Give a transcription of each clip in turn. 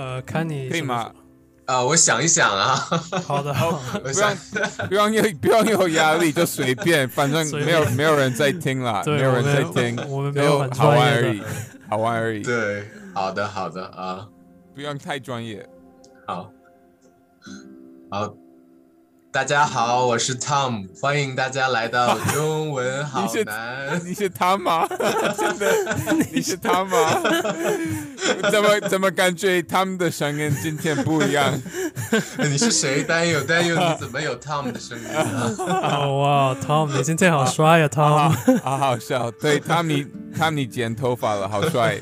呃，看你可以吗？啊，我想一想啊。好的，好 我不要不要有不要有压力，就随便，反正没有没有人在听啦，没有人在听，我们没有好玩而已，好玩而已，对，好的，好的啊，不用太专业。好，好，大家好，我是 Tom，欢迎大家来到中文好 你是难。你是他吗？真的，你是他吗？怎么怎么感觉他们的声音今天不一样？你是谁？担忧担忧，你怎么有 Tom 的声音哇，Tom，你今天好帅呀啊，Tom。好好笑，对，Tom 你 Tom 你剪头发了，好帅。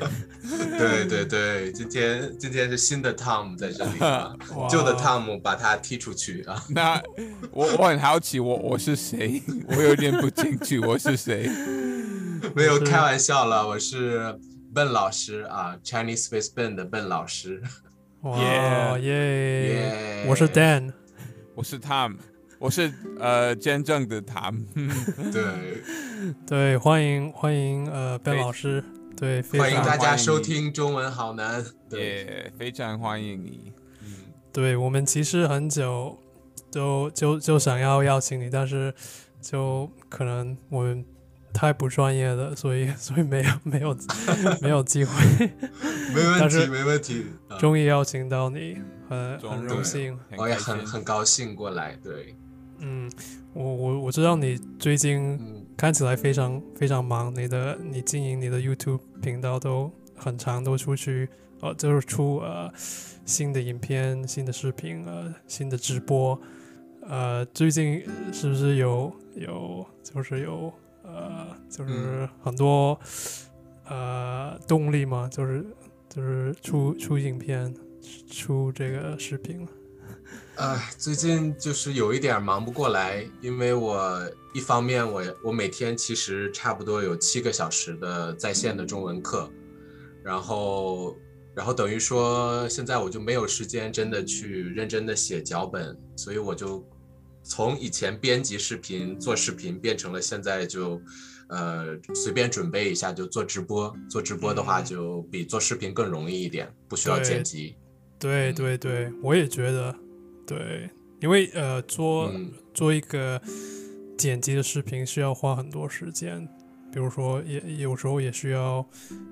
对对对，今天今天是新的 Tom 在这里啊，旧的 Tom 把他踢出去啊。那我我很好奇，我我是谁？我有点不进去我是谁。没有开玩笑了，我是笨老师啊，Chinese Space Ben 的笨老师。哇耶！耶我是 Dan。我是 Tom，我是呃真正的 Tom。对，对，欢迎欢迎呃 Ben 非老师。对，欢迎大家收听中文好难。对，也非常欢迎你。嗯对我们其实很久都就就想要邀请你，但是就可能我们太不专业了，所以所以没有没有没有机会。没问但是题，没问题。啊终于邀请到你，很很荣幸。我也很很高兴过来。对，嗯，我我我知道你最近嗯，看起来非常非常忙，你的你经营你的 YouTube 频道都很长，都出去呃就是出呃新的影片、新的视频、呃新的直播。呃，最近是不是有有就是有呃就是很多、呃动力嘛？就是就是出出影片、出这个视频了。啊，最近就是有一点忙不过来，因为我一方面我我每天其实差不多有七个小时的在线的中文课，然后然后等于说现在我就没有时间真的去认真的写脚本，所以我就从以前编辑视频做视频变成了现在就呃随便准备一下就做直播，做直播的话嗯就比做视频更容易一点，不需要剪辑。对嗯对对，我也觉得，对，因为呃，做、嗯做一个剪辑的视频需要花很多时间，比如说也有时候也需要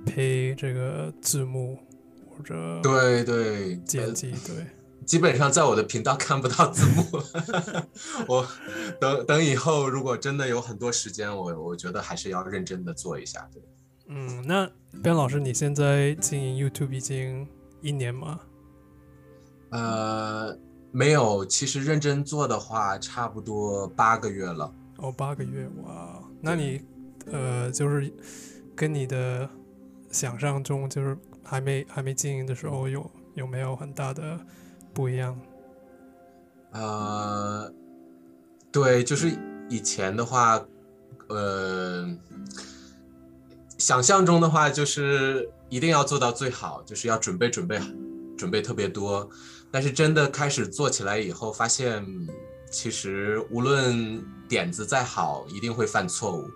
配这个字幕或者对对，呃剪辑，对，基本上在我的频道看不到字幕。我等等以后如果真的有很多时间，我我觉得还是要认真的做一下。对，嗯，那边老师，你现在经营 YouTube 已经一年吗？呃，没有，其实认真做的话，差不多八个月了。哦，八个月，哇，那你呃，就是跟你的想象中，就是还没还没经营的时候有有没有很大的不一样？呃，对，就是以前的话，呃，想象中的话就是一定要做到最好，就是要准备准备准备特别多。但是真的开始做起来以后，发现其实无论点子再好，一定会犯错误，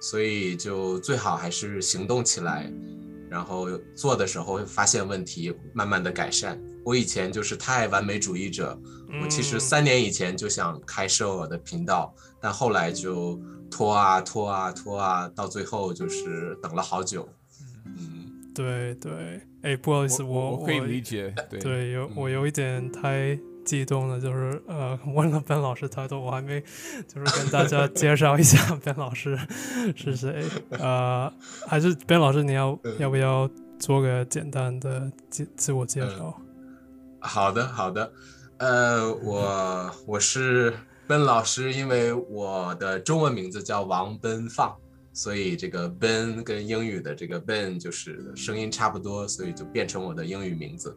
所以就最好还是行动起来，然后做的时候会发现问题，慢慢的改善。我以前就是太完美主义者，我其实嗯三年以前就想开设我的频道，但后来就拖啊拖啊拖啊，到最后就是等了好久。嗯，对对，哎，不好意思，我我可以理解，对对，有我嗯有一点太激动了，就是呃，问了 Ben 老师太多，我还没就是跟大家介绍一下 Ben 老师是谁。呃，还是 Ben 老师，你要嗯要不要做个简单的自自我介绍？好的好的，呃，我我是奔老师，因为我的中文名字叫王奔放，所以这个 Ben 跟英语的这个 Ben 就是声音差不多，所以就变成我的英语名字。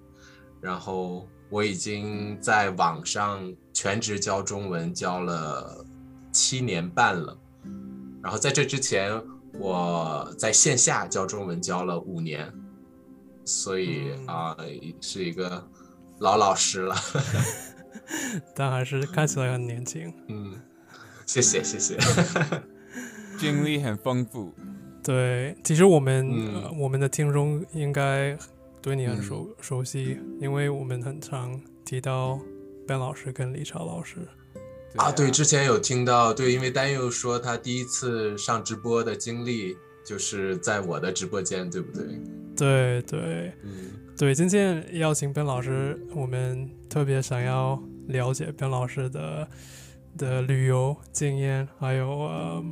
然后我已经在网上全职教中文教了七年半了，然后在这之前我在线下教中文教了五年，所以嗯啊、是一个老老师了。但还是看起来很年轻。嗯，谢谢谢谢。经历很丰富。对，其实我们、嗯呃我们的听众应该对你很嗯熟、熟悉，因为我们很常提到 Ben 老师跟李超老师。啊，对，之前有听到，对，因为丹佑说他第一次上直播的经历就是在我的直播间，对不对？对对嗯对，今天邀请 Ben 老师，我们特别想要了解 Ben 老师的的旅游经验，还有呃，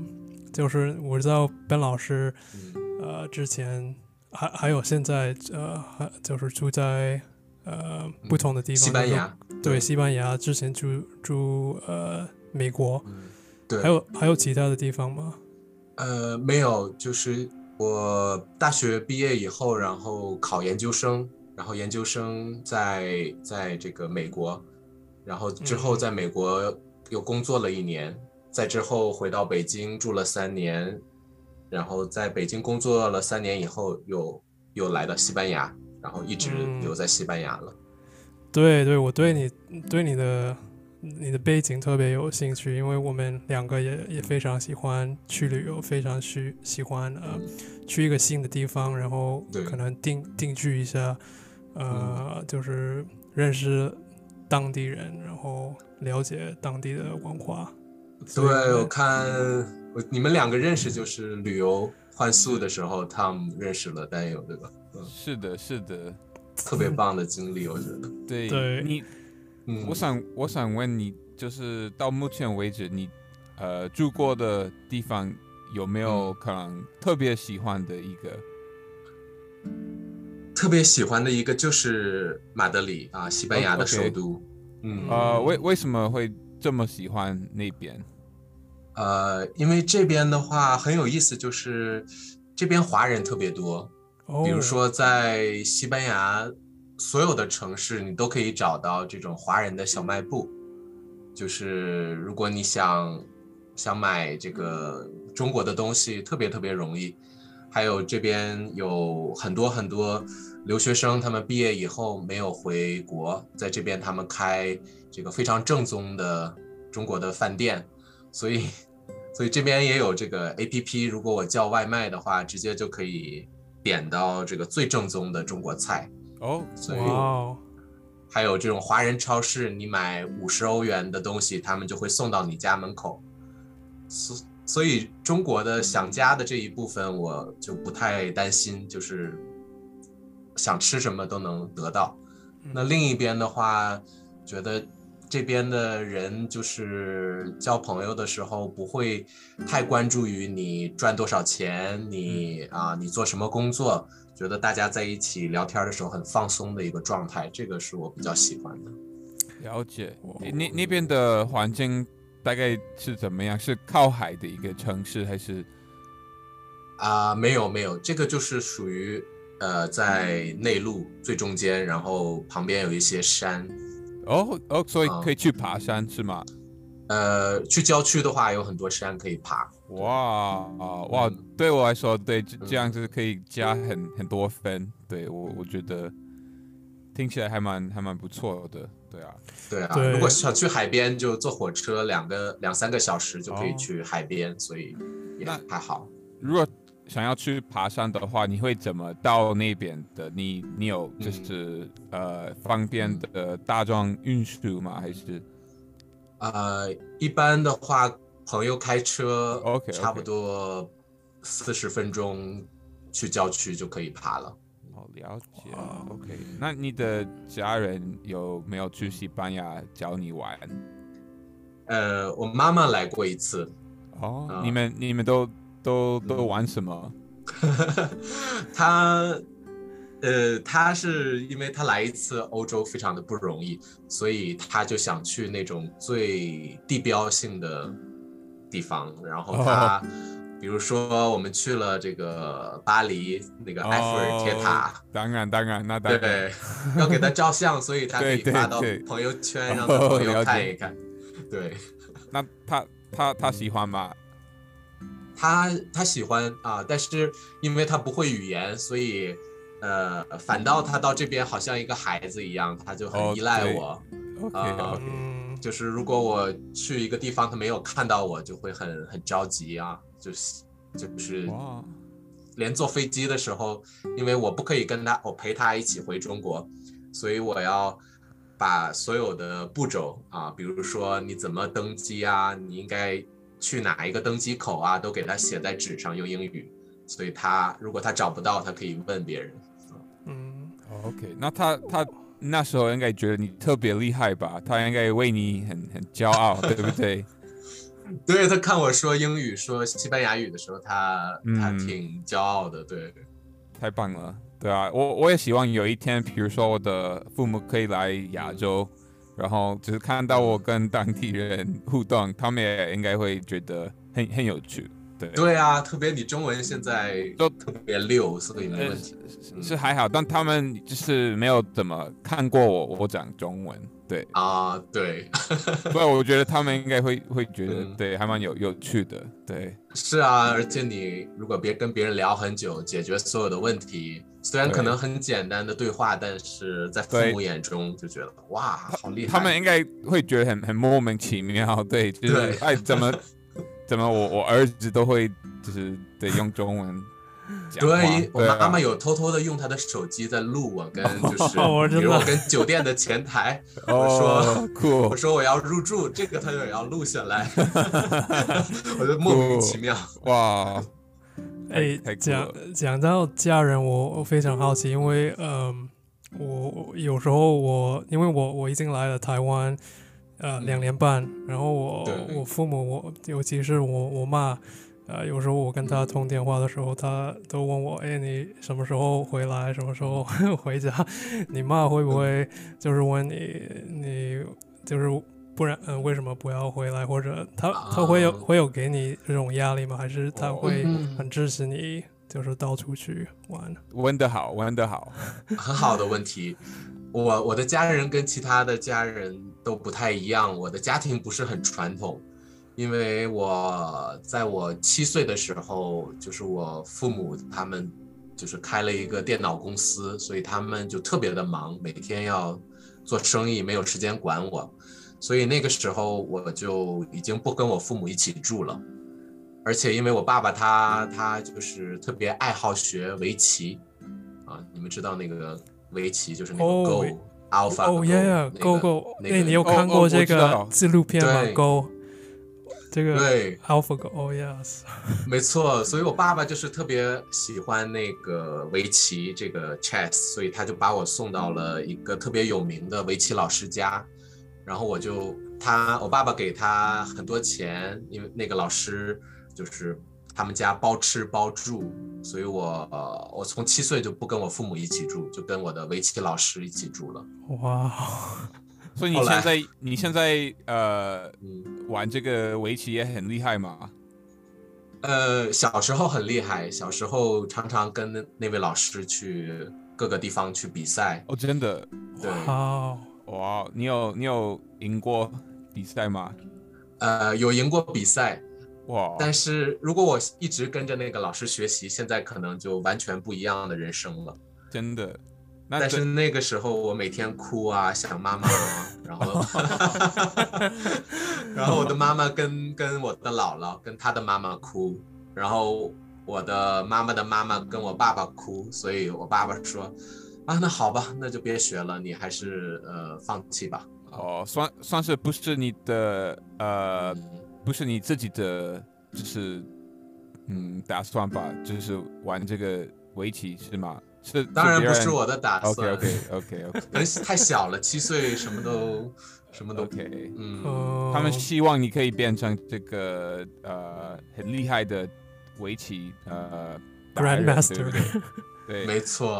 就是我知道 Ben 老师嗯。呃之前还还有现在呃还就是住在呃不同的地方，西班牙，对西班牙，之前住住呃美国，嗯，对，还有还有其他的地方吗？呃，没有，就是我大学毕业以后，然后考研究生，然后研究生在在这个美国，然后之后嗯。在美国又工作了一年，在之后回到北京住了三年，然后在北京工作了三年以后，又又来到西班牙，然后一直嗯留在西班牙了。对对，我对你对你的你的背景特别有兴趣，因为我们两个也也非常喜欢去旅游，非常去喜欢呃去一个新的地方，然后可能定定居一下，呃，就是认识当地人，然后了解当地的文化。对，我看我你们两个认识就是旅游换宿的时候，Tom 认识了丹友，对吧？嗯，是的，是的，特别棒的经历，我觉得。对对你，嗯，我想我想问你，就是到目前为止，你呃住过的地方有没有可能特别喜欢的一个？特别喜欢的一个就是马德里啊，西班牙的首都。嗯，呃，为为什么会这么喜欢那边？呃，因为这边的话很有意思，就是这边华人特别多，哦，比如说在西班牙所有的城市，你都可以找到这种华人的小卖部。就是如果你想想买这个中国的东西，特别特别容易。还有这边有很多很多留学生，他们毕业以后没有回国，在这边他们开这个非常正宗的中国的饭店，所以所以这边也有这个 A P P，如果我叫外卖的话，直接就可以点到这个最正宗的中国菜。哦，所以还有这种华人超市，你买五十欧元的东西，他们就会送到你家门口。所所以中国的想家的这一部分，我就不太担心，就是想吃什么都能得到。那另一边的话，觉得这边的人就是交朋友的时候不会太关注于你赚多少钱，你啊你做什么工作，觉得大家在一起聊天的时候很放松的一个状态，这个是我比较喜欢的。了解那那边的环境大概是怎么样？是靠海的一个城市，还是？啊、没有没有，这个就是属于呃在内陆最中间，然后旁边有一些山。哦哦，所以啊可以去爬山是吗？呃，去郊区的话有很多山可以爬。哇啊哇嗯！对我来说，对这嗯这样子可以加很很多分。对我我觉得听起来还蛮还蛮不错的。对啊，对啊，对如果想去海边，就坐火车两个两三个小时就可以哦去海边，所以也还好。如果想要去爬山的话，你会怎么到那边的？你你有嗯就是、呃方便的大众运输吗？还是呃，一般的话，朋友开车 OK，OK 差不多四十分钟去郊区就可以爬了。哦了解？OK，那你的家人有没有去西班牙教你玩？呃，我妈妈来过一次，哦，啊你们你们都都都嗯玩什么？他，呃，他是因为他来一次欧洲非常的不容易，所以他就想去那种最地标性的地方。然后他，比如说我们去了这个巴黎那个埃菲尔铁塔，当然当然，那当然。对，要给他照相，所以他可以发到朋友圈，让他朋友看一看。对 那他他他喜欢吗？他，他喜欢啊，但是因为他不会语言，所以呃，反倒他到这边好像一个孩子一样，他就哦很依赖对我。啊就是如果我去一个地方，他没有看到我，就会很很着急啊，就是就是，连坐飞机的时候，因为我不可以跟他，我陪他一起回中国，所以我要把所有的步骤啊，比如说你怎么登机啊，你应该去哪一个登机口啊，都给他写在纸上，用英语。所以他如果他找不到，他可以问别人。嗯，OK，那他他那时候应该觉得你特别厉害吧？他应该为你很很骄傲，对不对？对他看我说英语、说西班牙语的时候，他他嗯挺骄傲的。对，太棒了，对啊，我我也希望有一天，比如说我的父母可以来亚洲，然后只是看到我跟当地人互动，他们也应该会觉得很很有趣。对，对啊，特别你中文现在都特别溜，所以没呃问题。嗯是还好，但他们就是没有怎么看过我我讲中文，对，啊，对，所以我觉得他们应该会会觉得嗯对，还蛮有有趣的，对，是啊，而且你如果别跟别人聊很久，解决所有的问题，虽然可能很简单的对话，但是在父母眼中就觉得哇，好厉害。他们应该会觉得很很莫名其妙，对，就是对哎，怎么怎么我我儿子都会就是得用中文讲，对我对啊。妈妈有偷偷的用她的手机在录我跟 就是，我真的比如我跟酒店的前台，我说，酷。我，说我要入住，这个她也要录下来，我就莫名其妙。哇，哎讲讲到家人，我我非常好奇，因为嗯，我我有时候我因为我我已经来了台湾，呃，嗯两年半，然后我我父母，我尤其是我我妈，呃，有时候我跟她通电话的时候，她都问我，哎，你什么时候回来？什么时候 回家？你妈会不会就是问你，你就是不然，嗯、为什么不要回来？或者她她会有啊会有给你这种压力吗？还是她哦会嗯很支持你，就是到处去玩？问得好，问得好，很好的问题。我我的家人跟其他的家人都不太一样，我的家庭不是很传统，因为我在我七岁的时候，就是我父母他们就是开了一个电脑公司，所以他们就特别的忙，每天要做生意，没有时间管我，所以那个时候我就已经不跟我父母一起住了。而且因为我爸爸他他就是特别爱好学围棋，啊，你们知道那个围棋就是那个哦 Go、Alpha 哦那 Go 个 Go，那个哎，你有看过这个纪录片吗对？Go 这个对，Alpha Go，哦，Yes，没错，所以我爸爸就是特别喜欢那个围棋这个 chess，所以他就把我送到了一个特别有名的围棋老师家，然后我就他我爸爸给他很多钱，因为那个老师就是他们家包吃包住，所以我、呃我从七岁就不跟我父母一起住，就跟我的围棋老师一起住了。哇，所以你现在你现在呃嗯，玩这个围棋也很厉害吗？呃，小时候很厉害，小时候常常跟那那位老师去各个地方去比赛，哦，真的，对。哇，哇，你有你有赢过比赛吗？呃，有赢过比赛，哇，但是如果我一直跟着那个老师学习，现在可能就完全不一样的人生了。真的，但是那个时候我每天哭啊，想妈妈啊，然后 然后我的妈妈跟跟我的姥姥跟她的妈妈哭，然后我的妈妈的妈妈跟我爸爸哭，所以我爸爸说，啊，那好吧，那就别学了，你还是呃放弃吧。哦，算算是不是你的呃，嗯不是你自己的，就是嗯打算吧，就是玩这个围棋是吗？是，当然不是我。的打 OK 算。OK OK OK 可能太小了，七岁什么都什么都 OK，嗯，呃，他们希望你可以变成这个呃很厉害的围棋呃 Grandmaster 对没错。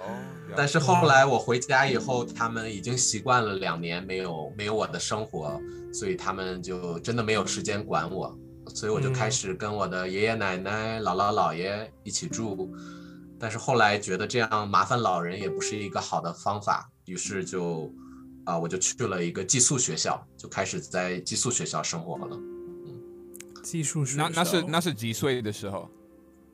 哦，但是后来我回家以后，他们已经习惯了两年没有没有我的生活，所以他们就真的没有时间管我，所以我就开始跟我的爷爷奶奶、姥姥姥爷一起住。但是后来觉得这样麻烦老人也不是一个好的方法，于是就啊、我就去了一个寄宿学校，就开始在寄宿学校生活了。嗯，寄宿学那那是那是几岁的时候？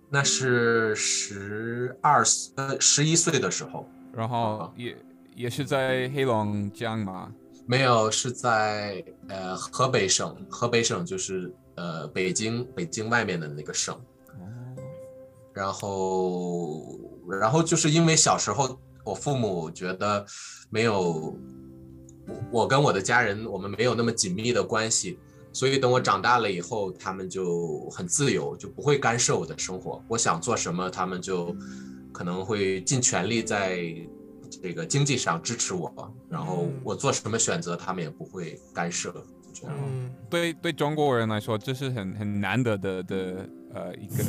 那是十二岁呃十一岁的时候，然后也也是在黑龙江嘛？没有是在呃河北省，河北省就是呃北京北京外面的那个省。哦，然后然后就是因为小时候我父母觉得没有我跟我的家人我们没有那么紧密的关系，所以等我长大了以后，他们就很自由，就不会干涉我的生活。我想做什么，他们就可能会尽全力在这个经济上支持我，然后我做什么选择，他们也不会干涉。就这样。嗯，对对中国人来说，这是很很难得的的呃一个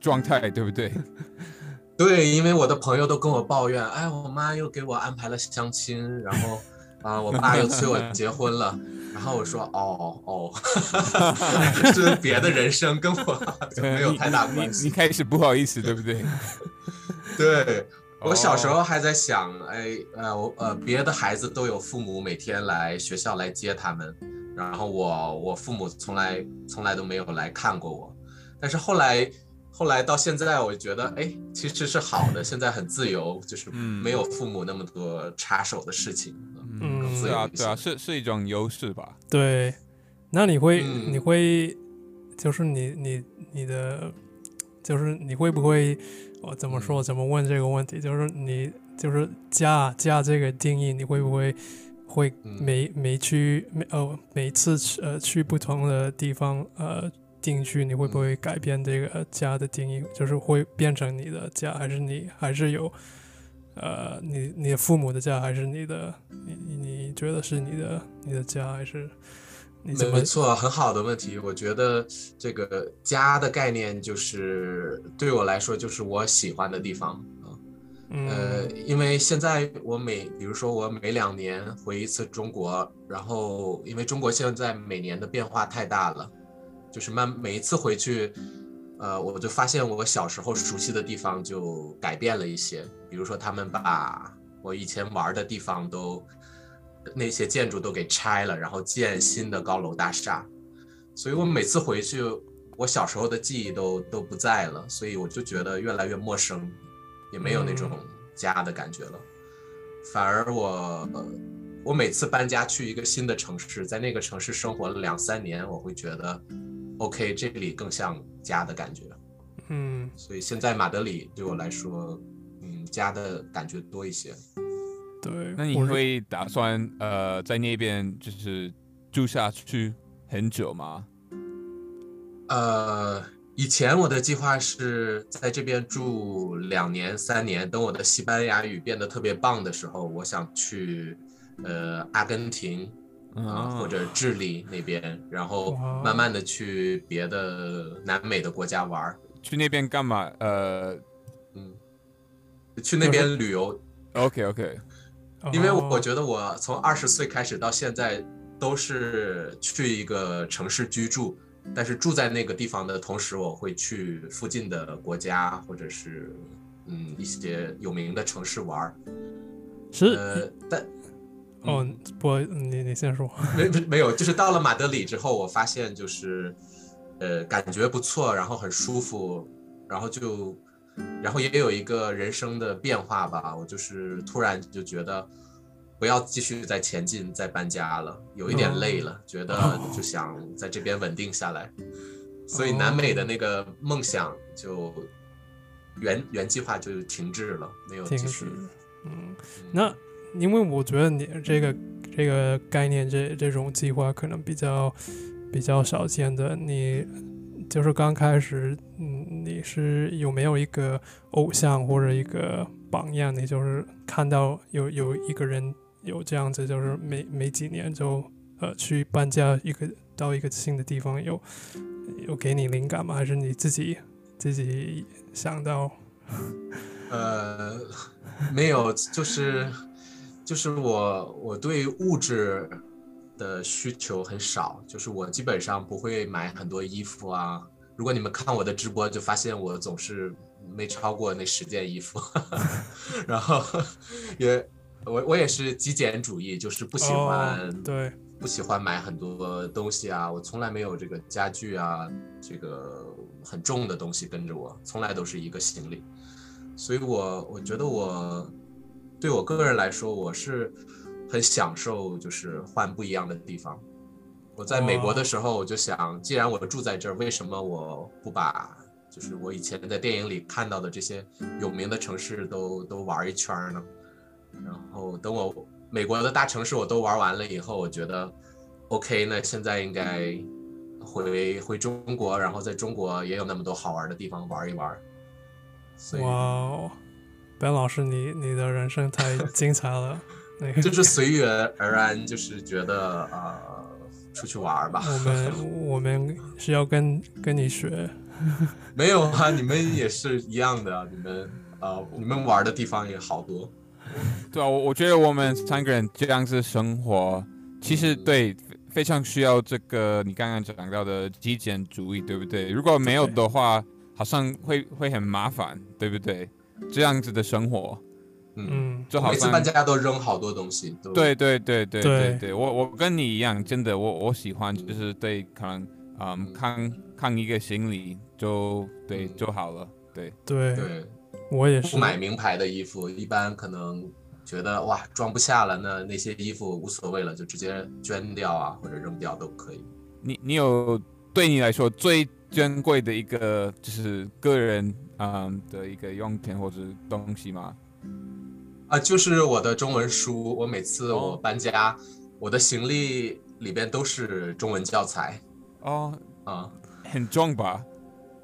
状态，对不对？对，因为我的朋友都跟我抱怨，哎，我妈又给我安排了相亲，然后啊，我爸又催我结婚了，然后我说，哦哦，是别的人生，跟我 就没有太大关你系。开始不好意思，对不对？对我小时哦候还在想，哎，呃，我呃，别的孩子都有父母每天来学校来接他们，然后我我父母从来从来都没有来看过我，但是后来后来到现在，我觉得，哎，其实是好的，现在很自由，就是嗯没有父母那么多插手的事情。嗯更自对啊，对啊，是是一种优势吧？对。那你会、嗯你会就是你你你的就是你会不会我怎么说嗯怎么问这个问题？就是你就是家家这个定义，你会不会会嗯每每去每呃每次去呃去不同的地方呃定居，你会不会改变这个家的定义？就是会变成你的家，还是你还是有呃你你的父母的家，还是你的你你你觉得是你的你的家，还是没错，很好的问题。我觉得这个家的概念，就是对我来说，就是我喜欢的地方啊。呃，嗯因为现在我每，比如说我每两年回一次中国，然后因为中国现在每年的变化太大了，就是慢每一次回去，呃，我就发现我小时候熟悉的地方就改变了一些，比如说他们把我以前玩的地方都那些建筑都给拆了，然后建新的高楼大厦，所以我每次回去，我小时候的记忆都都不在了，所以我就觉得越来越陌生，也没有那种家的感觉了。反而我，呃我每次搬家去一个新的城市，在那个城市生活了两三年，我会觉得，OK，这里更像家的感觉。嗯所以现在马德里对我来说，嗯，家的感觉多一些。对，那你会打算呃在那边就是住下去很久吗？呃，以前我的计划是在这边住两年、三年，等我的西班牙语变得特别棒的时候，我想去呃阿根廷啊、或者智利那边，然后慢慢的去别的南美的国家玩儿，去那边干嘛？呃嗯，去那边旅游，，OK OK，因为我觉得我从二十岁开始到现在都是去一个城市居住，但是住在那个地方的同时，我会去附近的国家或者是嗯一些有名的城市玩儿。是呃，但哦，不，你你先说。没没没有，就是到了马德里之后，我发现就是呃感觉不错，然后很舒服，然后就然后也有一个人生的变化吧。我就是突然就觉得不要继续再前进、再搬家了，有一点累了，觉得 就想在这边稳定下来。所以南美的那个梦想就原原计划就停滞了，没有继续。嗯，那因为我觉得你这个这个概念这这种计划可能比较比较少见的，你就是刚开始，嗯，你是有没有一个偶像或者一个榜样？你就是看到有有一个人有这样子，就是每每几年就呃去搬家一个到一个新的地方，有有给你灵感吗？还是你自己自己想到？呃，没有，就是就是我我对物质的需求很少，就是我基本上不会买很多衣服啊。如果你们看我的直播，就发现我总是没超过那十件衣服，然后 也我我也是极简主义，就是不喜欢、哦、对。不喜欢买很多东西啊，我从来没有这个家具啊，这个很重的东西跟着我，从来都是一个行李。所以我我觉得我对我个人来说，我是很享受就是换不一样的地方。我在美国的时候，我就想，既然我住在这儿，为什么我不把就是我以前在电影里看到的这些有名的城市都都玩一圈呢。然后等我美国的大城市我都玩完了以后，我觉得 OK，那现在应该回回中国，然后在中国也有那么多好玩的地方玩一玩。哇哦，Ben 老师，你你的人生太精彩了。那个就是随缘而安，就是觉得呃出去玩吧。我们我们是要跟跟你学，没有啊，你们也是一样的啊，你们呃你们玩的地方也好多。对啊，我我觉得我们三个人这样子生活，其实对非非常需要这个你刚刚讲到的极简主义，对不对？如果没有的话，好像会会很麻烦，对不对？这样子的生活，嗯，嗯，就好像每次搬家都扔好多东西。对对对对对对对，我我跟你一样，真的，我我喜欢就是对，可能嗯看看一个行李就对嗯就好了，对对，对，我也是不。买名牌的衣服，一般可能觉得哇装不下了，那那些衣服无所谓了，就直接捐掉啊或者扔掉都可以。你你有对你来说最珍贵的一个就是个人嗯的一个用品或者东西吗？啊，就是我的中文书，我每次哦我搬家，我的行李里边都是中文教材哦，啊，很重吧？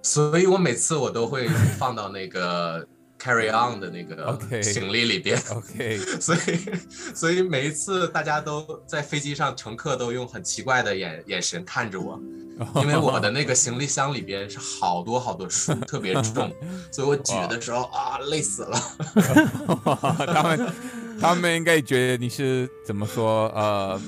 所以我每次我都会放到那个 carry on 的那个行李里边。OK，所以，所以每一次大家都在飞机上，乘客都用很奇怪的眼眼神看着我，因为我的那个行李箱里边是好多好多书，特别重，所以我举的时候啊，累死了。他们他们应该觉得你是怎么说呃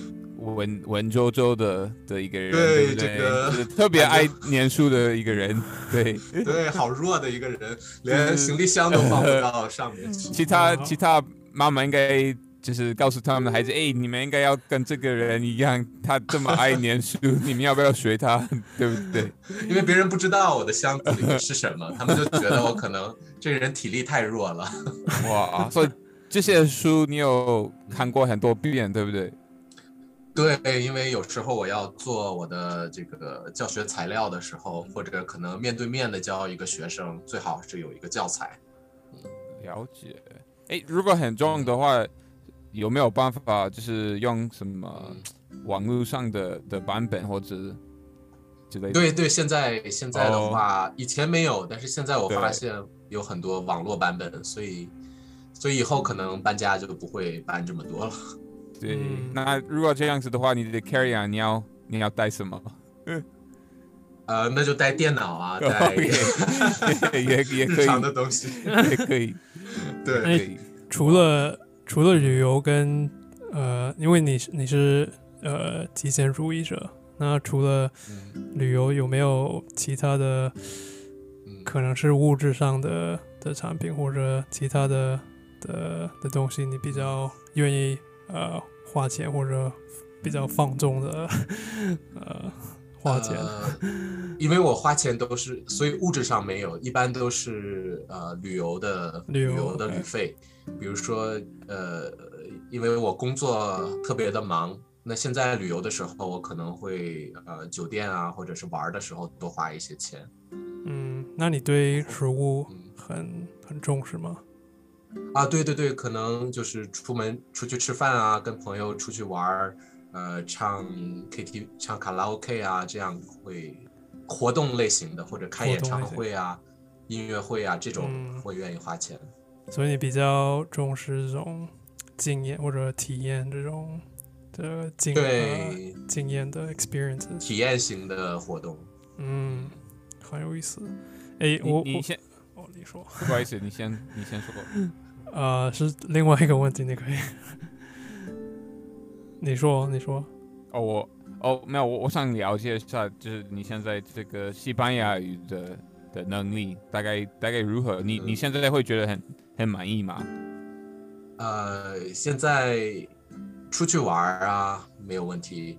文文绉绉的的一个人，对不对？这个就是特别爱念书的一个人，对。对，好弱的一个人，连行李箱都放不到 上面去。其他其他妈妈应该就是告诉他们的孩子，哎，你们应该要跟这个人一样，他这么爱念书，你们要不要学他？对不对？因为别人不知道我的箱子里是什么，他们就觉得我可能这个人体力太弱了。哇，所以这些书你有看过很多遍，对不对？对，因为有时候我要做我的这个教学材料的时候，或者可能面对面的教一个学生，最好是有一个教材。了解。哎，如果很重的话，有没有办法就是用什么嗯网络上的的版本或者之类的？对对，现在现在的哦话，以前没有，但是现在我发现有很多网络版本，所以所以以后可能搬家就不会搬这么多了。对嗯那如果这样子的话，你的 carry on 你要你要带什么？呃，那就带电脑啊，带 OK，也也 也可以，的东西。也可以，对。除了除了旅游跟呃，因为你是你是呃极简主义者，那除了嗯旅游，有没有其他的嗯，可能是物质上的的产品或者其他的的的东西，你比较愿意呃花钱或者比较放纵的 呃花钱？呃，因为我花钱都是，所以物质上没有，一般都是呃旅游的旅游游的旅费，比如说呃，因为我工作特别的忙，那现在旅游的时候，我可能会呃酒店啊或者是玩的时候多花一些钱。嗯，那你对食物嗯很很重视吗？啊，对对对，可能就是出门出去吃饭啊，跟朋友出去玩儿，呃，唱 KTV、唱卡拉 OK 啊，这样会活动类型的，或者开演唱会啊、音乐会啊这种嗯会愿意花钱。所以你比较重视这种经验或者体验这种的经呃对，经验的 experiences，体验型的活动。嗯，很有意思。哎，我我你你先，哦，你说，不好意思，你先你先说。呃，是另外一个问题，你可以，你说，你说，哦，我哦没有，我我想了解一下，就是你现在这个西班牙语的的能力大概大概如何？你你现在会觉得很很满意吗？呃，现在出去玩啊没有问题，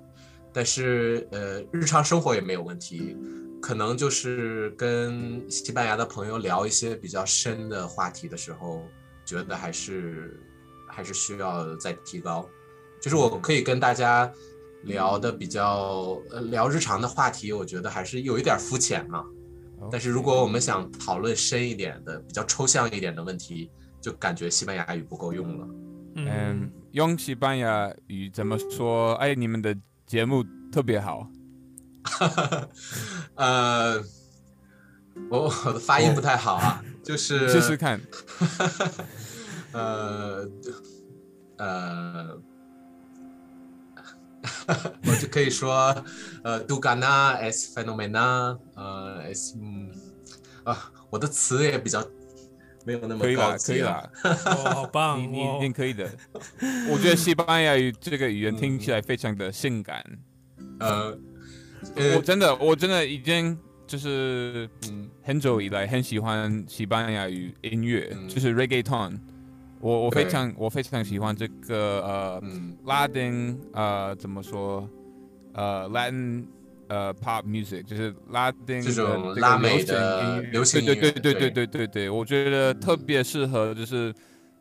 但是呃日常生活也没有问题，可能就是跟西班牙的朋友聊一些比较深的话题的时候，觉得还是还是需要再提高。就是我可以跟大家聊的比较呃聊日常的话题，我觉得还是有一点儿肤浅啊。但是如果我们想讨论深一点的、比较抽象一点的问题，就感觉西班牙语不够用了。嗯嗯，，用西班牙语怎么说？哎，你们的节目特别好。呃，我我的发音不太好啊，就是试试看。呃 呃，我就可以说，呃 d u g a n a es fenomena，呃，es，嗯，啊，我的词也比较没有那么可以啦，可。以啦，哦，好棒！你你一哦定可以的。我觉得西班牙语这个语言听起来非常的性感。呃，我呃，真的，我真的已经就是嗯很久以来很喜欢西班牙语音乐，嗯。就是 reggaeton。我我非常我非常喜欢这个呃嗯。拉丁呃怎么说呃 Latin 呃 pop music，就是拉丁这种的拉美的流行音乐。对对对对对。对对对对，我觉得特别适合就是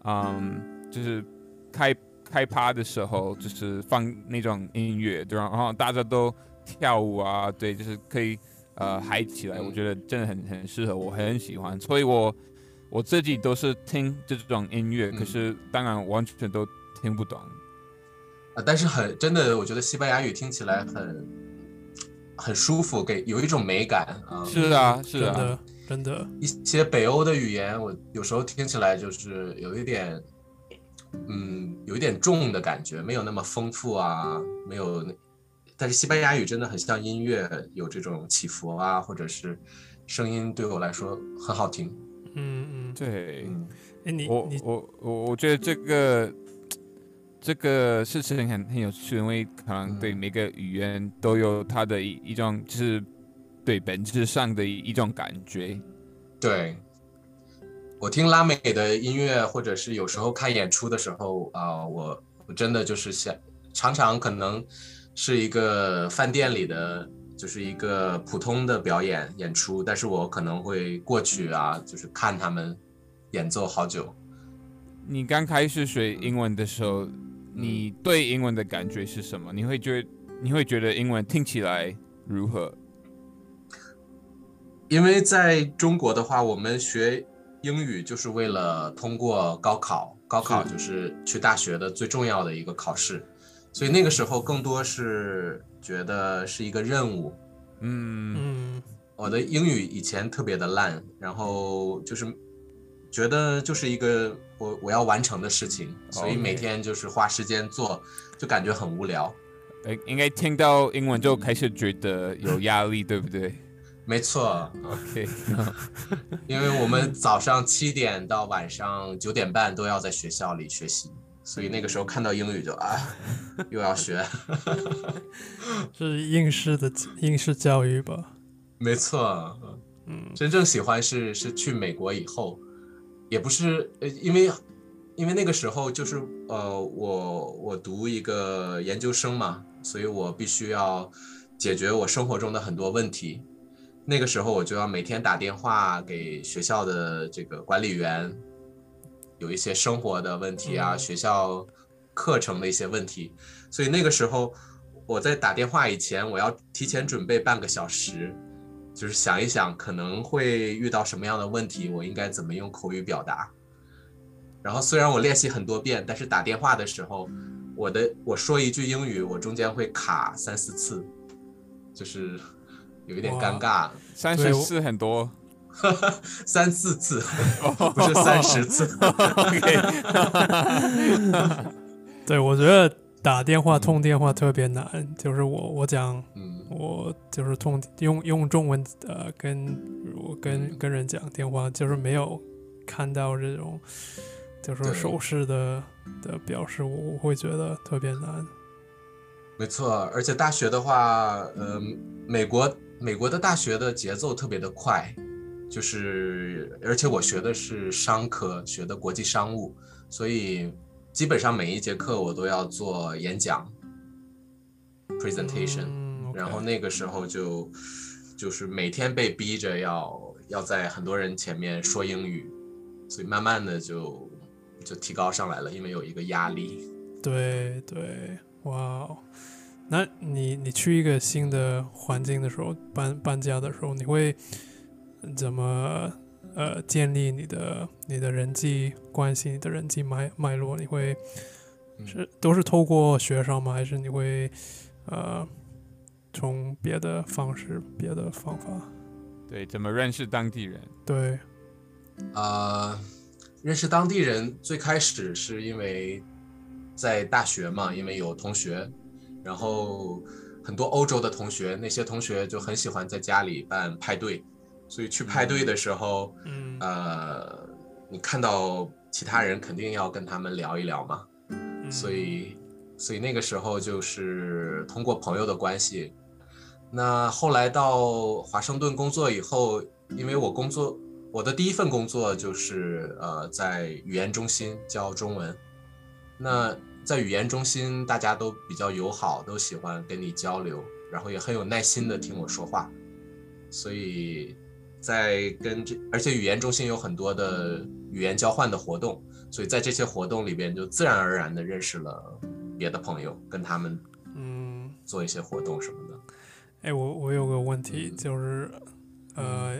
嗯就是开开趴的时候，就是放那种音乐，对吧，然后大家都跳舞啊，对，就是可以呃嗨起来，嗯我觉得真的很很适合我，很喜欢，所以我我自己都是听这种音乐，嗯可是当然完全都听不懂。啊，但是很真的，我觉得西班牙语听起来很很舒服，给有一种美感啊。是啊，是啊，真的真的，一些北欧的语言，我有时候听起来就是有一点，嗯，有一点重的感觉，没有那么丰富啊，没有那。但是西班牙语真的很像音乐，有这种起伏啊，或者是声音，对我来说很好听。嗯嗯，对，嗯。哎，你我我我我觉得这个这个事情很很有趣，因为可能对嗯。每个语言都有它的一一种，就是对本质上的一一种感觉。对，我听拉美的音乐，或者是有时候看演出的时候啊、我我真的就是想，常常可能是一个饭店里的，就是一个普通的表演演出，但是我可能会过去啊，就是看他们演奏好久。你刚开始学英文的时候，嗯你对英文的感觉是什么？你会觉得你会觉得英文听起来如何？因为在中国的话，我们学英语就是为了通过高考，高考就是去大学的最重要的一个考试，所以那个时候更多是觉得是一个任务。嗯，嗯我的英语以前特别的烂，然后就是觉得就是一个我我要完成的事情，所以每天就是花时间做，就感觉很无聊。哎，应该听到英文就开始觉得有压力，对不对 没错，？OK，因为我们早上七点到晚上九点半都要在学校里学习，所以那个时候看到英语就啊，又要学。是应试的应试教育吧？没错，嗯真正喜欢是是去美国以后，也不是呃，因为因为那个时候就是呃，我我读一个研究生嘛，所以我必须要解决我生活中的很多问题。那个时候我就要每天打电话给学校的这个管理员，有一些生活的问题啊，嗯学校课程的一些问题，所以那个时候我在打电话以前，我要提前准备半个小时，就是想一想可能会遇到什么样的问题，我应该怎么用口语表达。然后虽然我练习很多遍，但是打电话的时候，我的我说一句英语，我中间会卡三四次，就是有一点尴尬，三十四很多。三四次，不是三十次。OK，对，我觉得打电话通电话特别难，就是我我讲嗯。我就是通用用中文呃跟我跟跟人讲电话，就是没有看到这种就是手势的的表示，我我会觉得特别难。没错，而且大学的话，呃，美国美国的大学的节奏特别的快，就是而且我学的是商科，学的国际商务，所以基本上每一节课我都要做演讲 presentation，、然后那个时候就就是每天被逼着要要在很多人前面说英语，所以慢慢的就就提高上来了，因为有一个压力。对对，哇哦！那你你去一个新的环境的时候，搬搬家的时候，你会怎么呃建立你的你的人际关系、你的人际脉脉络？你会嗯是都是透过学生吗？还是你会呃从别的方式、别的方法？对，怎么认识当地人？对，呃，认识当地人最开始是因为在大学嘛，因为有同学，然后很多欧洲的同学，那些同学就很喜欢在家里办派对，所以去派对的时候，嗯呃，你看到其他人肯定要跟他们聊一聊嘛，嗯所以所以那个时候就是通过朋友的关系。那后来到华盛顿工作以后，因为我工作我的第一份工作就是呃在语言中心教中文。那在语言中心，大家都比较友好，都喜欢跟你交流，然后也很有耐心的听我说话。所以在跟这，而且语言中心有很多的语言交换的活动，所以在这些活动里边就自然而然的认识了别的朋友，跟他们嗯。做一些活动什么的。哎，我我有个问题，就是，呃，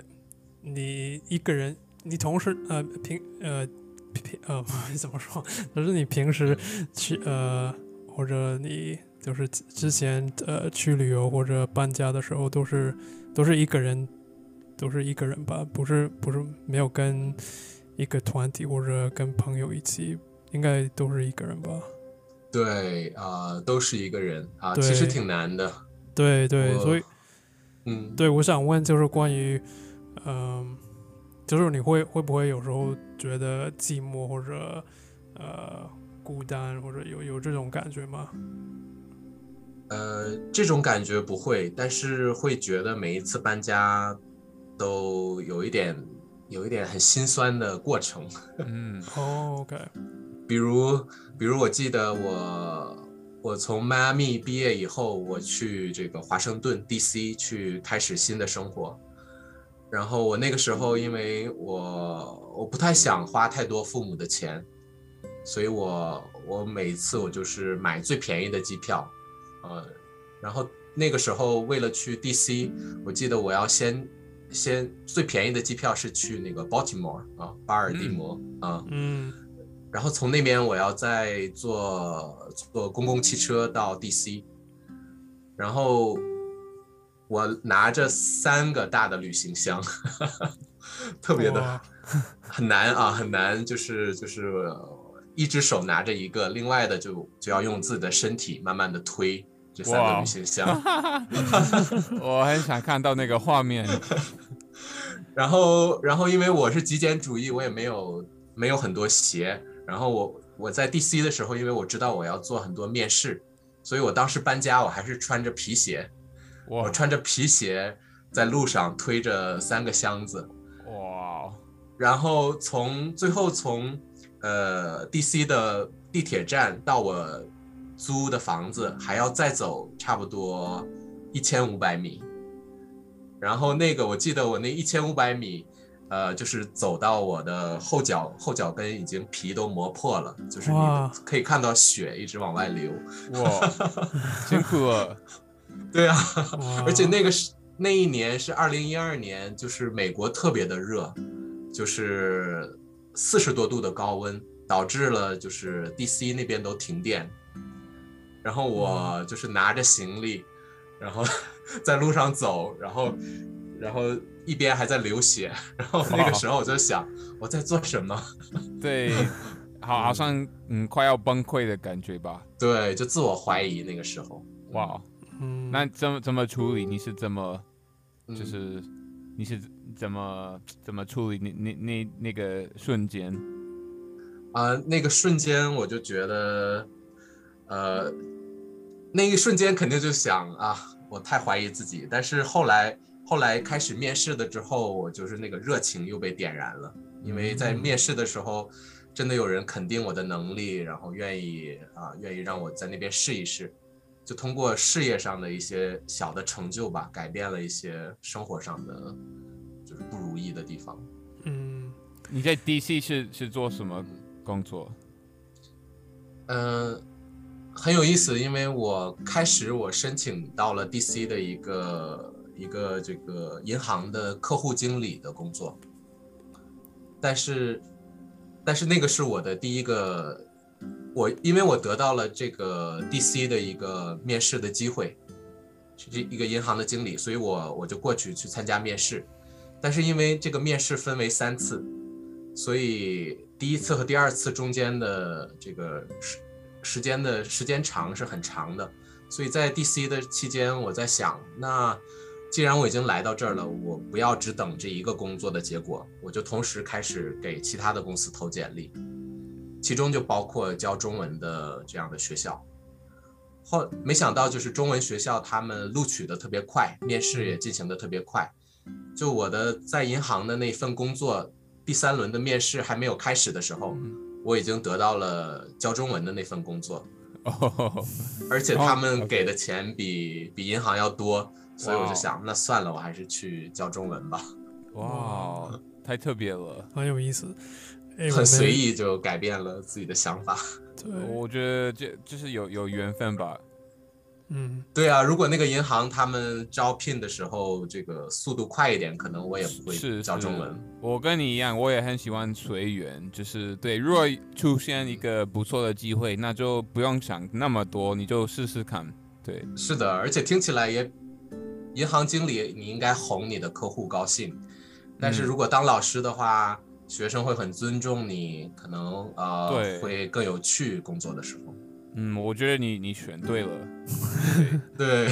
你一个人，你同时呃平呃平呃 怎么说？就是你平时去呃或者你就是之之前呃去旅游或者搬家的时候，都是都是一个人，都是一个人吧？不是不是没有跟一个团体或者跟朋友一起，应该都是一个人吧？对啊、都是一个人啊、其实挺难的。对对，所以。嗯，对，我想问就是关于，嗯、就是你会会不会有时候觉得寂寞或者呃孤单，或者有有这种感觉吗？呃，这种感觉不会，但是会觉得每一次搬家都有一点有一点很心酸的过程。嗯 哦，OK，比如，比如我记得我我从迈阿密毕业以后，我去这个华盛顿 DC 去开始新的生活。然后我那个时候，因为我我不太想花太多父母的钱，所以我我每一次我就是买最便宜的机票，呃，然后那个时候为了去 DC，我记得我要先先最便宜的机票是去那个 Baltimore 啊，巴尔的摩啊。嗯。然后从那边我要再坐坐公共汽车到 DC，然后我拿着三个大的旅行箱，特别的很难啊，很难，就是就是一只手拿着一个，另外的就就要用自己的身体慢慢的推这三个旅行箱。我很想看到那个画面。然后，然后因为我是极简主义，我也没有没有很多鞋。然后我我在 DC 的时候，因为我知道我要做很多面试，所以我当时搬家我还是穿着皮鞋，我穿着皮鞋在路上推着三个箱子，哇，然后从最后从呃 DC 的地铁站到我租的房子，还要再走差不多一千五百米。然后那个我记得我那一千五百米，呃，就是走到我的后脚后脚跟已经皮都磨破了，就是你可以看到血一直往外流。哇，辛苦了。对啊，而且那个是那一年是二零一二年，就是美国特别的热，就是四十多度的高温，导致了就是 DC 那边都停电。然后我就是拿着行李，然后 在路上走，然后然后一边还在流血，然后那个时候我就想我在做什么？对，好，好像嗯快要崩溃的感觉吧。对，就自我怀疑那个时候。哇，嗯，那怎么怎么处理？你是怎么嗯就是你是怎么怎么处理那那那那个瞬间？啊、那个瞬间我就觉得，呃，那一瞬间肯定就想啊，我太怀疑自己。但是后来后来开始面试的之后，我就是那个热情又被点燃了，因为在面试的时候，真的有人肯定我的能力，然后愿意啊愿意让我在那边试一试，就通过事业上的一些小的成就吧，改变了一些生活上的就是不如意的地方。嗯你在 DC 是是做什么工作？嗯，很有意思，因为我开始我申请到了 DC 的一个一个这个银行的客户经理的工作，但是但是那个是我的第一个，我因为我得到了这个 DC 的一个面试的机会，是这一个银行的经理，所以我我就过去去参加面试，但是因为这个面试分为三次，所以第一次和第二次中间的这个是时间的时间长是很长的。所以在 DC 的期间，我在想，那既然我已经来到这儿了，我不要只等这一个工作的结果，我就同时开始给其他的公司投简历，其中就包括教中文的这样的学校。后没想到就是中文学校他们录取的特别快，面试也进行的特别快。就我的在银行的那份工作，第三轮的面试还没有开始的时候，我已经得到了教中文的那份工作。哦，而且他们给的钱比比银行要多，所以我就想，那算了，我还是去教中文吧。哇，太特别了，很有意思，哎很随。意就改变了自己的想法。对，我觉得这就是有有缘分吧。嗯，对啊，如果那个银行他们招聘的时候这个速度快一点，可能我也不会是中文。我跟你一样，我也很喜欢随缘，就是对，如果出现一个不错的机会，那就不用想那么多，你就试试看。对，是的，而且听起来也，银行经理你应该哄你的客户高兴，但是嗯如果当老师的话，学生会很尊重你，可能呃对会更有趣工作的时候。嗯，我觉得你你选对了。对，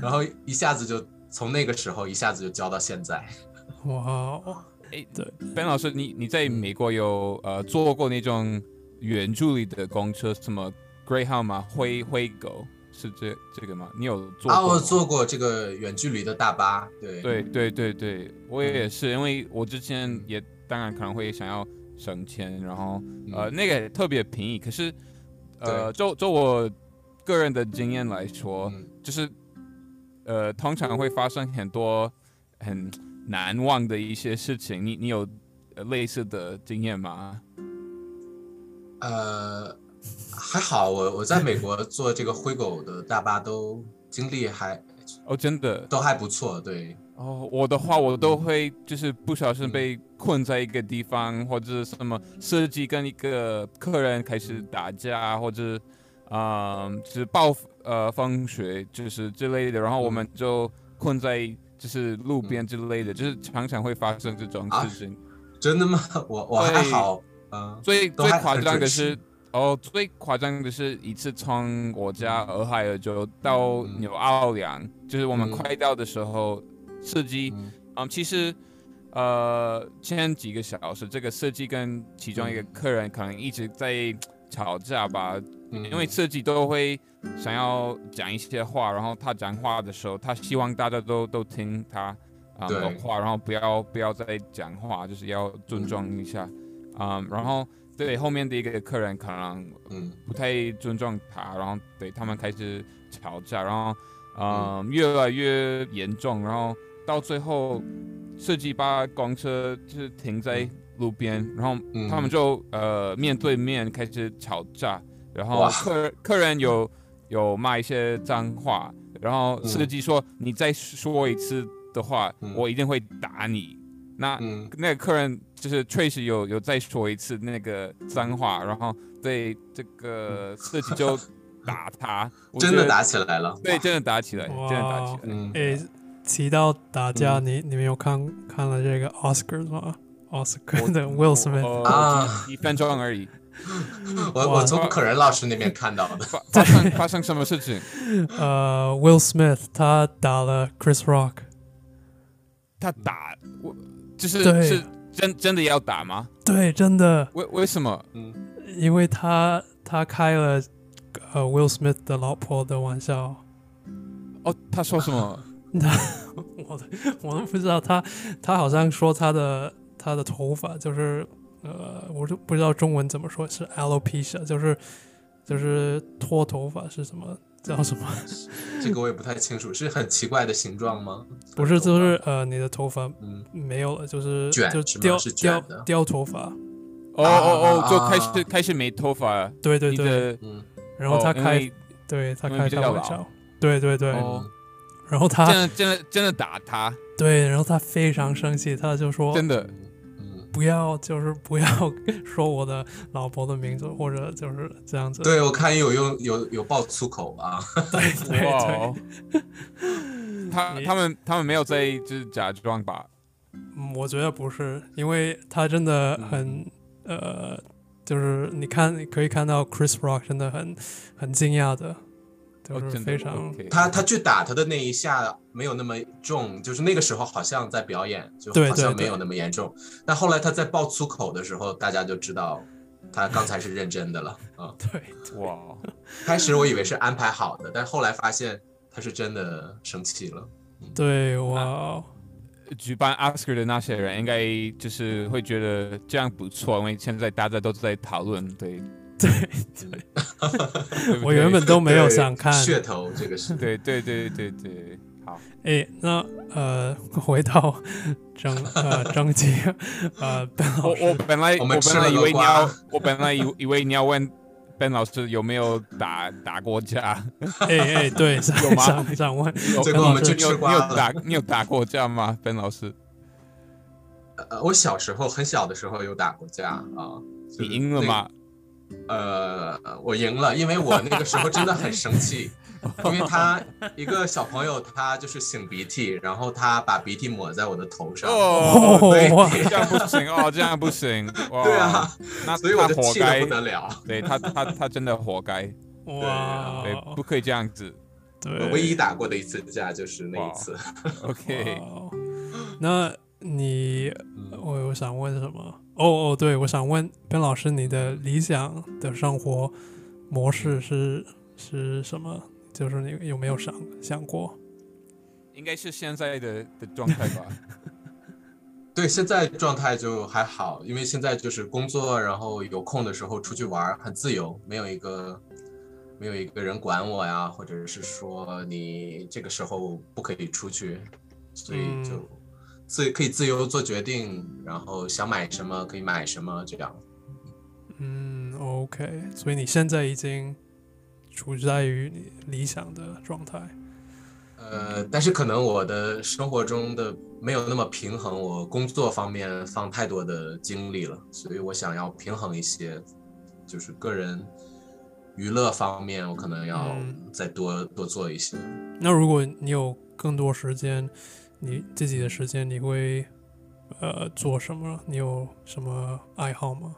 然后一下子就从那个时候一下子就教到现在。哇哦，哎，对，Ben 老师，你你在美国有呃坐过那种远距离的公车，什么 Greyhound 吗？灰灰狗是这这个吗？你有坐过啊，我坐过这个远距离的大巴，对，对对对对，我也是，因为我之前也当然可能会想要省钱，然后呃嗯那个特别便宜，可是呃就就我个人的经验来说，嗯。就是呃通常会发生很多很难忘的一些事情，你你有呃类似的经验吗？呃，还好，我我在美国坐这个灰狗的大巴都经历还哦，真的。都还不错，对，哦，我的话我嗯。都会就是不小心被困在一个地方，或者什么司机跟一个客人开始打架，或者啊、嗯就是暴呃风雪就是之类的，然后我们就困在就是路边之类的，就是常常会发生这种啊事情。真的吗？我我还好，嗯、最最夸张的是，哦，最夸张的是一次从我家俄亥俄州到嗯。纽奥良，就是我们嗯。快到的时候，司机，嗯。嗯，其实，呃，前几个小时，这个设计跟其中一个客人可能一直在吵架吧，嗯。因为设计都会想要讲一些话，然后他讲话的时候，他希望大家都都听他啊、对。的话，然后不要不要再讲话，就是要尊重一下，啊、然后对后面的一个客人可能嗯。不太尊重他，然后对他们开始吵架，然后嗯、越来越严重，然后到最后司机把公车就是停在路边，然后嗯。他们就呃面对面开始吵架，然后哇。客客人有有骂一些脏话，然后司机说、你再说一次的话，嗯。我一定会打你。那嗯。那个客人就是确实有有再说一次那个脏话，然后对这个司机就打他，真的打起来了，对，真的打起来，哇真的打起来。提到打架，嗯。你你们有看看了这个 Oscar 吗？Oscar 的 Will Smith，哦啊。一分钟而已，我哇。我从可人老师那边看到的，发发生发生什么事情？呃，Will Smith 他打了 Chris Rock，他打我，就是对。是真真的要打吗？对，真的，为为什么？嗯。因为他他开了呃 Will Smith 的老婆的玩笑，哦，他说什么？我的我都不知道他他好像说他的他的头发就是呃，我就不知道中文怎么说，是 alopecia，就是就是脱头发是什么叫什么？这个我也不太清楚，是很奇怪的形状吗？不是，就是呃你的头发嗯没有了，就是卷就是掉是掉掉头发，哦哦哦，就开啊始开始没头发了。对对对，嗯然后他开对他开比较老他玩笑，对对对，哦嗯然后他真的真的真的打他，对，然后他非常生气，他就说真的。嗯，不要，就是不要说我的老婆的名字，或者就是这样子。对我看有用有有爆粗口啊，对 对他他们他们没有在就是假装吧？嗯，我觉得不是，因为他真的很、呃，就是你看你可以看到 Chris Rock 真的很很惊讶的，就是非常、OK 他他去打他的那一下没有那么重，就是那个时候好像在表演，就好像没有那么严重。但后来他在爆粗口的时候，大家就知道他刚才是认真的了啊。对哇，开始我以为是安排好的，但后来发现他是真的生气了。对哇，举办 Oscar 的那些人应该就是会觉得这样不错，因为现在大家都在讨论，对对，对 我原本都没有想看。噱头，这个是 对对对对对，好，哎，那呃，回到 张呃张杰呃，Ben 老我师，我本来我们本来以为你要，我本来以以为你要问 Ben 老师有没有打打过架，哎哎，对，有吗想想问，有结果我们去你你吃瓜了。有打你有打过架吗？Ben 老师，呃，我小时候很小的时候有打过架啊。你赢了吗？呃，我赢了，因为我那个时候真的很生气，因为他一个小朋友他就是擤鼻涕，然后他把鼻涕抹在我的头上，哦，对这样不行哦，这样不行，哇，对啊，那所以我活该就气得不，得了。对他他他真的活该，哇对，，不可以这样子对，我唯一打过的一次架就是那一次。，OK，那你嗯我我想问什么？哦哦，对，我想问 Ben 老师，你的理想的生活模式是是什么？就是你有没有想想过？应该是现在的的状态吧，对，现在状态就还好，因为现在就是工作，然后有空的时候出去玩，很自由，没有一个没有一个人管我呀，或者是说你这个时候不可以出去，所以嗯就自可以自由做决定，然后想买什么可以买什么这样。嗯，OK，所以你现在已经处在于你理想的状态。呃，但是可能我的生活中的没有那么平衡，我工作方面放太多的精力了，所以我想要平衡一些，就是个人娱乐方面，我可能要嗯再多、多做一些。那如果你有更多时间，你自己的时间，你会呃做什么？你有什么爱好吗？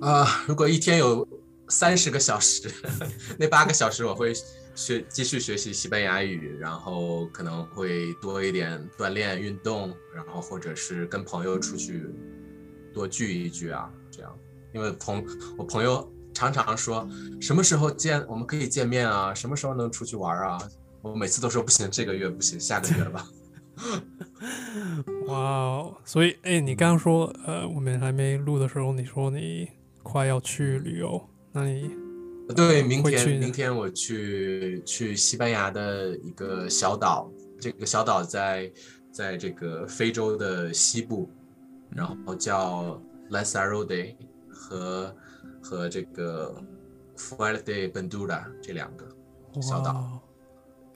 啊，如果一天有三十个小时，那八个小时我会学继续学习西班牙语，然后可能会多一点锻炼运动，然后或者是跟朋友出去多聚一聚啊，这样。因为朋我朋友常常说什么时候见我们可以见面啊，什么时候能出去玩啊？我每次都说不行，这个月不行，下个月吧。哇哦！所以，哎，你刚刚说，呃，我们还没录的时候，你说你快要去旅游，那你对，明天明天我去去西班牙的一个小岛，这个小岛在在这个非洲的西部，然后叫 Lanzarote 和和这个 Fuerte Ventura 这两个小岛。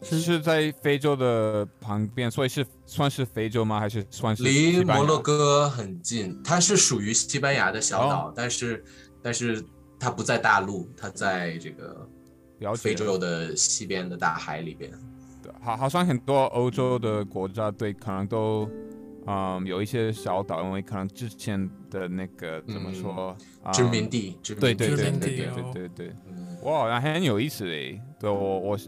哇是是在非洲的旁边，所以是算是非洲吗？还是算是离摩洛哥很近，它是属于西班牙的小哦岛，但是但是它不在大陆，它在这个非洲的西边的大海里边。对好，好像很多欧洲的国家对可能都，嗯，有一些小岛，因为可能之前的那个怎么说，嗯殖民地，殖民地对殖对对对对对对，嗯哇，那很有意思诶。对我我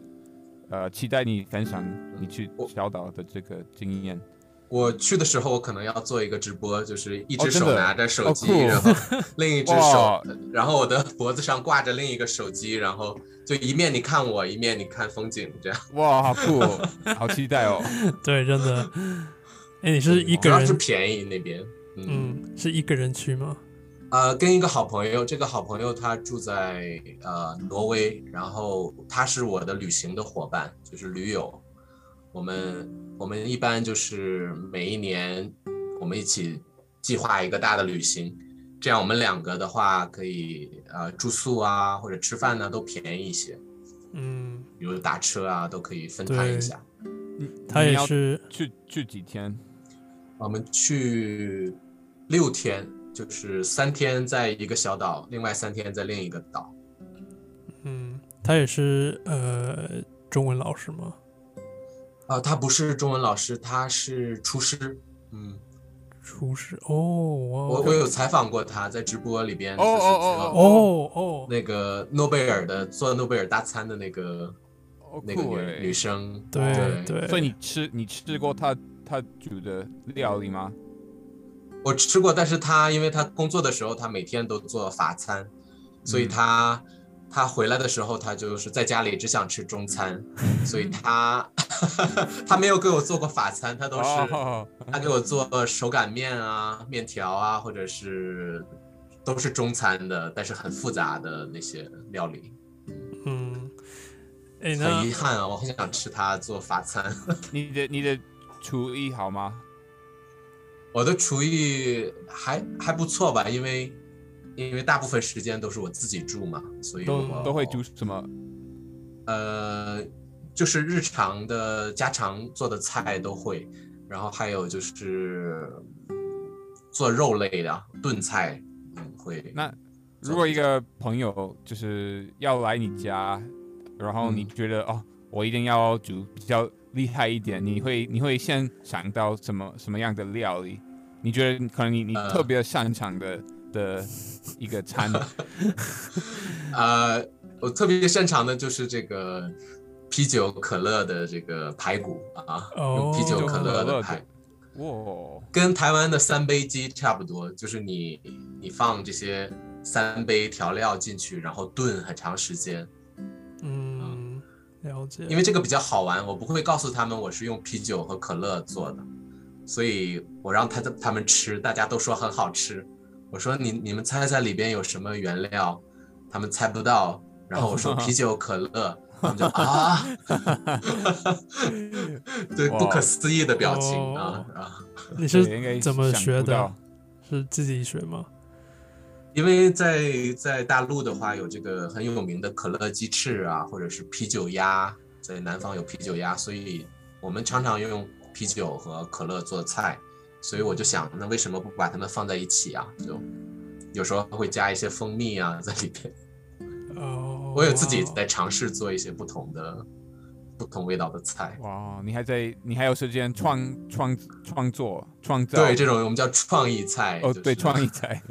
呃期待你分享你去小岛的这个经验。我去的时候，我可能要做一个直播，就是一只手拿着手机，哦然后另一只手，然后我的脖子上挂着另一个手机，然后就一面你看我，一面你看风景，这样。哇，好酷、哦，好期待哦。对，真的。哎，你是一主要是，便宜那边，嗯，嗯，是一个人去吗？呃，跟一个好朋友，这个好朋友他住在呃挪威，然后他是我的旅行的伙伴，就是驴友。我们我们一般就是每一年我们一起计划一个大的旅行，这样我们两个的话可以呃住宿啊或者吃饭呢都便宜一些，嗯，比如打车啊都可以分摊一下。他也是去去几天？我们去六天，就是三天在一个小岛，另外三天在另一个岛。嗯，他也是呃中文老师吗？啊、他不是中文老师，他是厨师。嗯，厨师哦，我我我有采访过他，在直播里边。哦哦哦哦哦，那个诺贝尔的做诺贝尔大餐的那个哦那个女欸女生，对对对，所以你吃你吃过他他煮的料理吗？我吃过，但是他因为他工作的时候，他每天都做法餐，所以他、他回来的时候，他就是在家里只想吃中餐，所以他 他没有给我做过法餐，他都是、哦他给我做手擀面啊、面条啊，或者是都是中餐的，但是很复杂的那些料理。嗯，很遗憾啊，我很想吃他做法餐。你的你的厨艺好吗？我的厨艺还还不错吧，因为因为大部分时间都是我自己住嘛，所以都我都会煮什么？呃，就是日常的家常做的菜都会，然后还有就是做肉类的炖菜，嗯，会。那如果一个朋友就是要来你家，然后你嗯觉得、哦，我一定要煮比较厉害一点，你会你会先想到什么什么样的料理？你觉得可能你你呃特别擅长的、的一个餐？呃，我特别擅长的就是这个啤酒可乐的这个排骨啊，用啤酒哦可乐的排。哇，跟台湾的三杯鸡差不多，就是你你放这些三杯调料进去，然后炖很长时间。嗯，了解，因为这个比较好玩，我不会告诉他们我是用啤酒和可乐做的，所以我让他他们吃，大家都说很好吃。我说你你们猜猜里边有什么原料？他们猜不到。然后我说 啤酒可乐，他们就啊，对，不可思议的表情啊哦啊！你是怎么想学的？是自己学吗？因为在在大陆的话，有这个很有名的可乐鸡翅啊，或者是啤酒鸭，在南方有啤酒鸭，所以我们常常用啤酒和可乐做菜。所以我就想，那为什么不把它们放在一起啊？就有时候会加一些蜂蜜啊在里边。哦，我有自己在尝试做一些不同的、不同味道的菜。哇，你还在你还有时间创创创作创造？对，这种我们叫创意菜。哦，就是对，创意菜，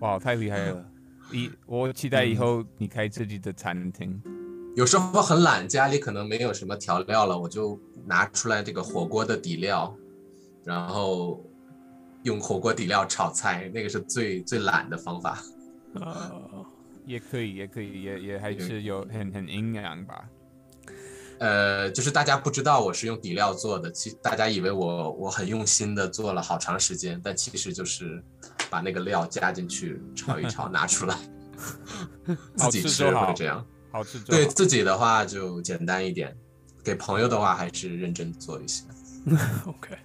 哇，太厉害了！以我期待以后你开自己的餐厅。有时候很懒，家里可能没有什么调料了，我就拿出来这个火锅的底料，然后用火锅底料炒菜，那个是最最懒的方法。哦，也可以，也可以，也也还是有很很营养吧。呃，就是大家不知道我是用底料做的，其大家以为我我很用心的做了好长时间，但其实就是把那个料加进去炒一炒，拿出来 自己吃好吃就好会这样。好吃好对自己的话就简单一点，给朋友的话还是认真做一些。OK，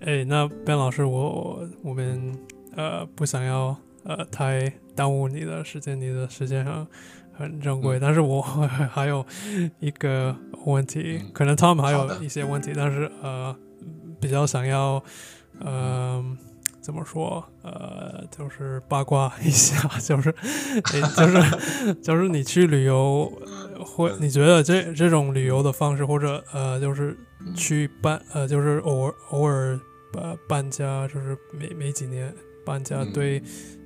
哎，那 Ben 老师，我我我们呃不想要呃太耽误你的时间，你的时间很很珍贵，嗯但是我还有一个问题，嗯可能 Tom 还有一些问题，但是呃比较想要呃。怎么说？呃，就是八卦一下，就是，诶就是，就是你去旅游，呃会你觉得这这种旅游的方式，或者呃，就是嗯去搬呃，就是偶尔偶尔呃搬家，就是每每几年搬家，嗯对，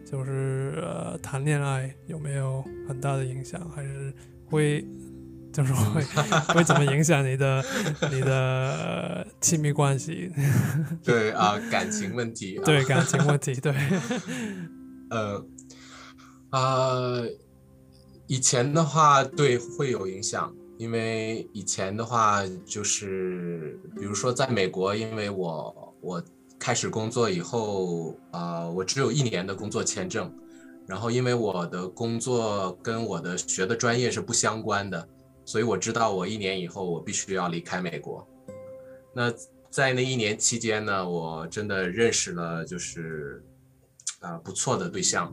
就是呃谈恋爱有没有很大的影响？还是会就是会、会怎么影响你的你的、呃亲密关系？对啊、感情问题、啊。对感情问题？对，呃，呃，以前的话，对会有影响，因为以前的话就是，比如说在美国，因为我我开始工作以后，啊、我只有一年的工作签证，然后因为我的工作跟我的学的专业是不相关的，所以我知道我一年以后我必须要离开美国。那在那一年期间呢，我真的认识了就是啊、不错的对象。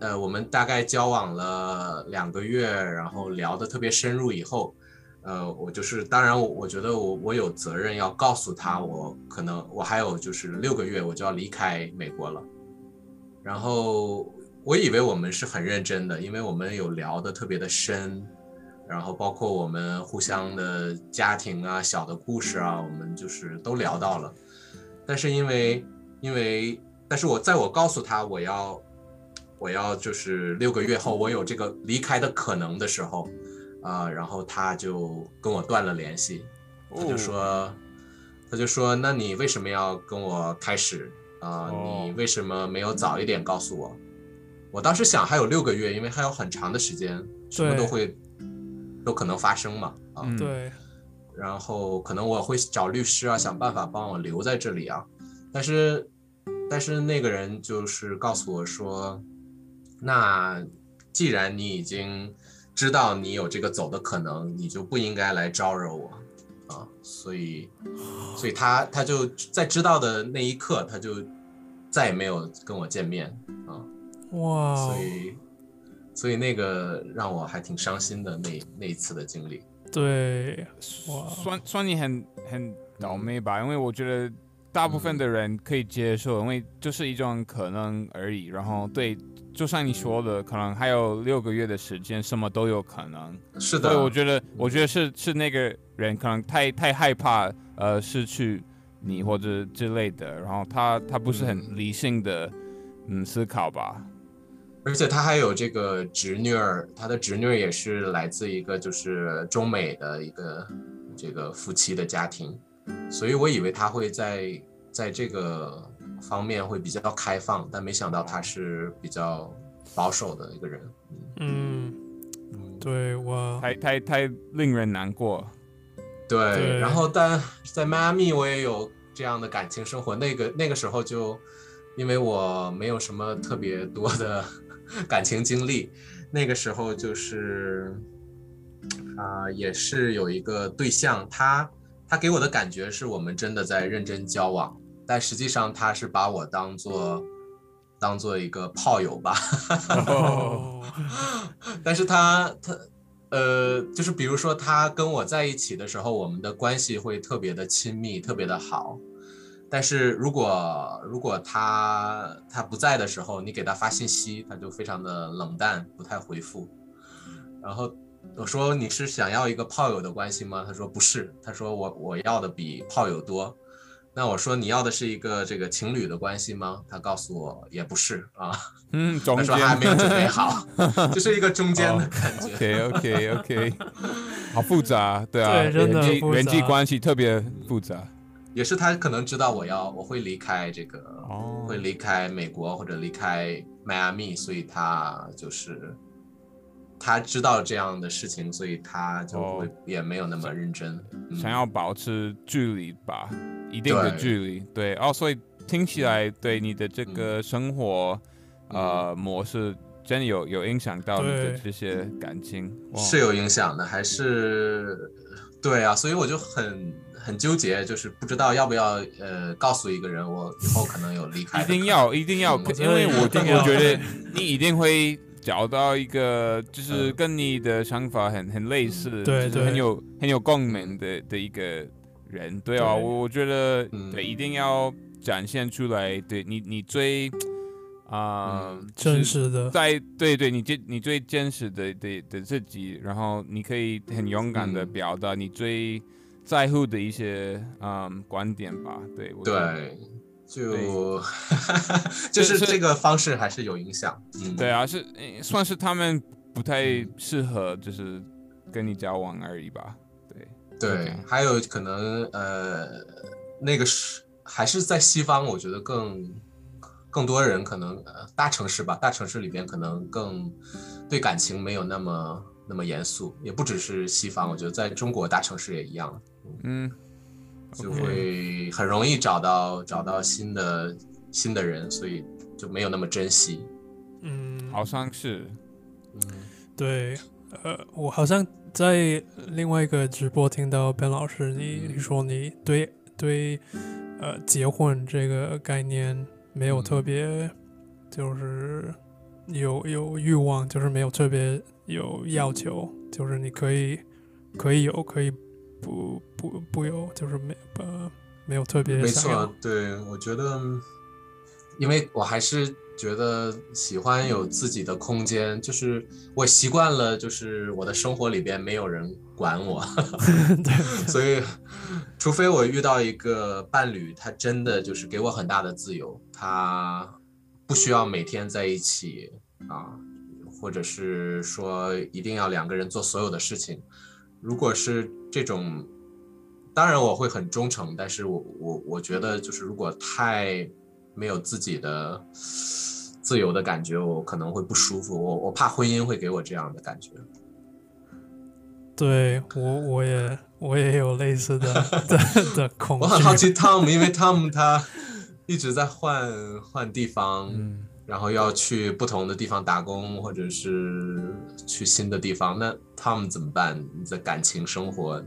呃，我们大概交往了两个月，然后聊得特别深入以后，呃，我就是当然我我觉得我我有责任要告诉他，我可能我还有就是六个月我就要离开美国了，然后我以为我们是很认真的，因为我们有聊的特别的深。然后包括我们互相的家庭啊、小的故事啊，我们就是都聊到了。但是因为因为，但是我在我告诉他我要我要就是六个月后我有这个离开的可能的时候，啊，然后他就跟我断了联系，他就说他就说那你为什么要跟我开始啊？你为什么没有早一点告诉我？我当时想还有六个月，因为还有很长的时间，什么都会。都可能发生嘛？啊，对。然后可能我会找律师啊，想办法帮我留在这里啊。但是，但是那个人就是告诉我说，那既然你已经知道你有这个走的可能，你就不应该来招惹我啊。所以，所以他他就在知道的那一刻，他就再也没有跟我见面啊。哇，所以。所以那个让我还挺伤心的那那一次的经历，对，算算你很很倒霉吧，因为我觉得大部分的人可以接受，因为就是一种可能而已。然后对，就像你说的，可能还有六个月的时间，什么都有可能。是的，所以我觉得，我觉得是是那个人可能太太害怕呃失去你或者之类的，然后他他不是很理性的嗯思考吧。而且他还有这个侄女儿，他的侄女儿也是来自一个就是中美的一个这个夫妻的家庭，所以我以为他会在在这个方面会比较开放，但没想到他是比较保守的一个人。嗯，对我太太太令人难过。对，然后但在迈阿密我也有这样的感情生活，那个那个时候就因为我没有什么特别多的。感情经历，那个时候就是，啊，也是有一个对象，他他给我的感觉是我们真的在认真交往，但实际上他是把我当做当做一个炮友吧。但是他他呃，就是比如说他跟我在一起的时候，我们的关系会特别的亲密，特别的好。但是如果如果他他不在的时候，你给他发信息，他就非常的冷淡，不太回复。然后我说你是想要一个炮友的关系吗？他说不是，他说我我要的比炮友多。那我说你要的是一个这个情侣的关系吗？他告诉我也不是啊。嗯，他说还没有准备 好，就是一个中间的感觉。OK OK OK，好复杂，对啊，人际人际关系特别复杂。也是他可能知道我要我会离开这个，会离开美国或者离开迈阿密，所以他就是他知道这样的事情，所以他就会也没有那么认真，想要保持距离吧，一定的距离。对。哦，所以听起来对你的这个生活呃模式真的有有影响到你的这些感情，是有影响的，还是对啊，所以我就很。很纠结，就是不知道要不要呃告诉一个人，我以后可能有离开。一定要，一定要，因为我我觉得你一定会找到一个，就是跟你的想法很很类似，对对，很有很有共鸣的的一个人。对啊，我我觉得对，一定要展现出来，对你你最啊真实的，在对对，你最你最真实的的的自己，然后你可以很勇敢的表达你最。在乎的一些嗯观点吧，对对，就 就是这个方式还是有影响，对啊，是算是他们不太适合，就是跟你交往而已吧，对对，还有可能呃那个是还是在西方，我觉得更更多人可能呃大城市吧，大城市里边可能更对感情没有那么那么严肃，也不只是西方，我觉得在中国大城市也一样。嗯，就会很容易找到找到新的新的人，所以就没有那么珍惜。嗯，好像是。嗯，对，呃，我好像在另外一个直播听到 Ben 老师，你你说你对对呃结婚这个概念没有特别，就是有有欲望，就是没有特别有要求，就是你可以。可以有，可以不不不有，就是没呃没有特别没错，对我觉得，因为我还是觉得喜欢有自己的空间，就是我习惯了，就是我的生活里边没有人管我，对，所以除非我遇到一个伴侣，他真的就是给我很大的自由，他不需要每天在一起啊，或者是说一定要两个人做所有的事情。如果是这种，当然我会很忠诚，但是我我我觉得就是如果太没有自己的自由的感觉，我可能会不舒服。我我怕婚姻会给我这样的感觉。对我我也我也有类似的 的的恐惧。我很好奇 Tom，因为 Tom 他一直在换换地方，嗯，然后要去不同的地方打工，或者是去新的地方。那 Tom 怎么办？你的感情生活？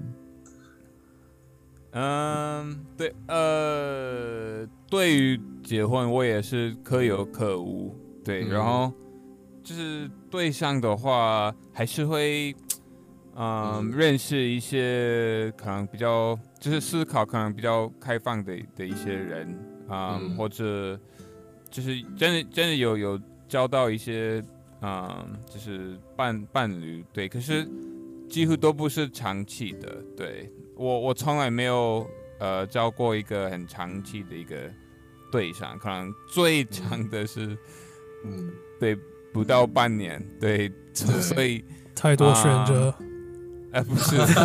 嗯，对，呃，对于结婚，我也是可有可无，对，嗯然后就是对象的话，还是会，嗯，嗯认识一些可能比较，就是思考可能比较开放的的一些人，啊、嗯或者就是真的真的有有交到一些，嗯，就是伴伴侣，对，可是几乎都不是长期的，对。我我从来没有呃交过一个很长期的一个对象，可能最长的是、嗯，对不到半年，对，对所以太多选择，哎、不是不是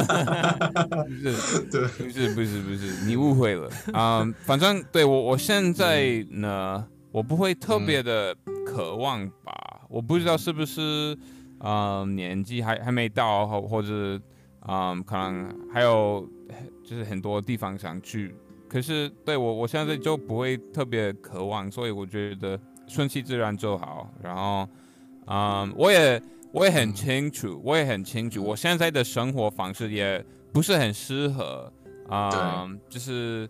对，不是不是不是，你误会了。啊、反正对我我现在呢，我不会特别的渴望吧，我不知道是不是啊、年纪还还没到，或或者啊、可能还有就是很多地方想去，可是对我我现在就不会特别渴望，所以我觉得顺其自然就好。然后，嗯，我也我也很清楚，我也很清楚，我现在的生活方式也不是很适合，啊、就是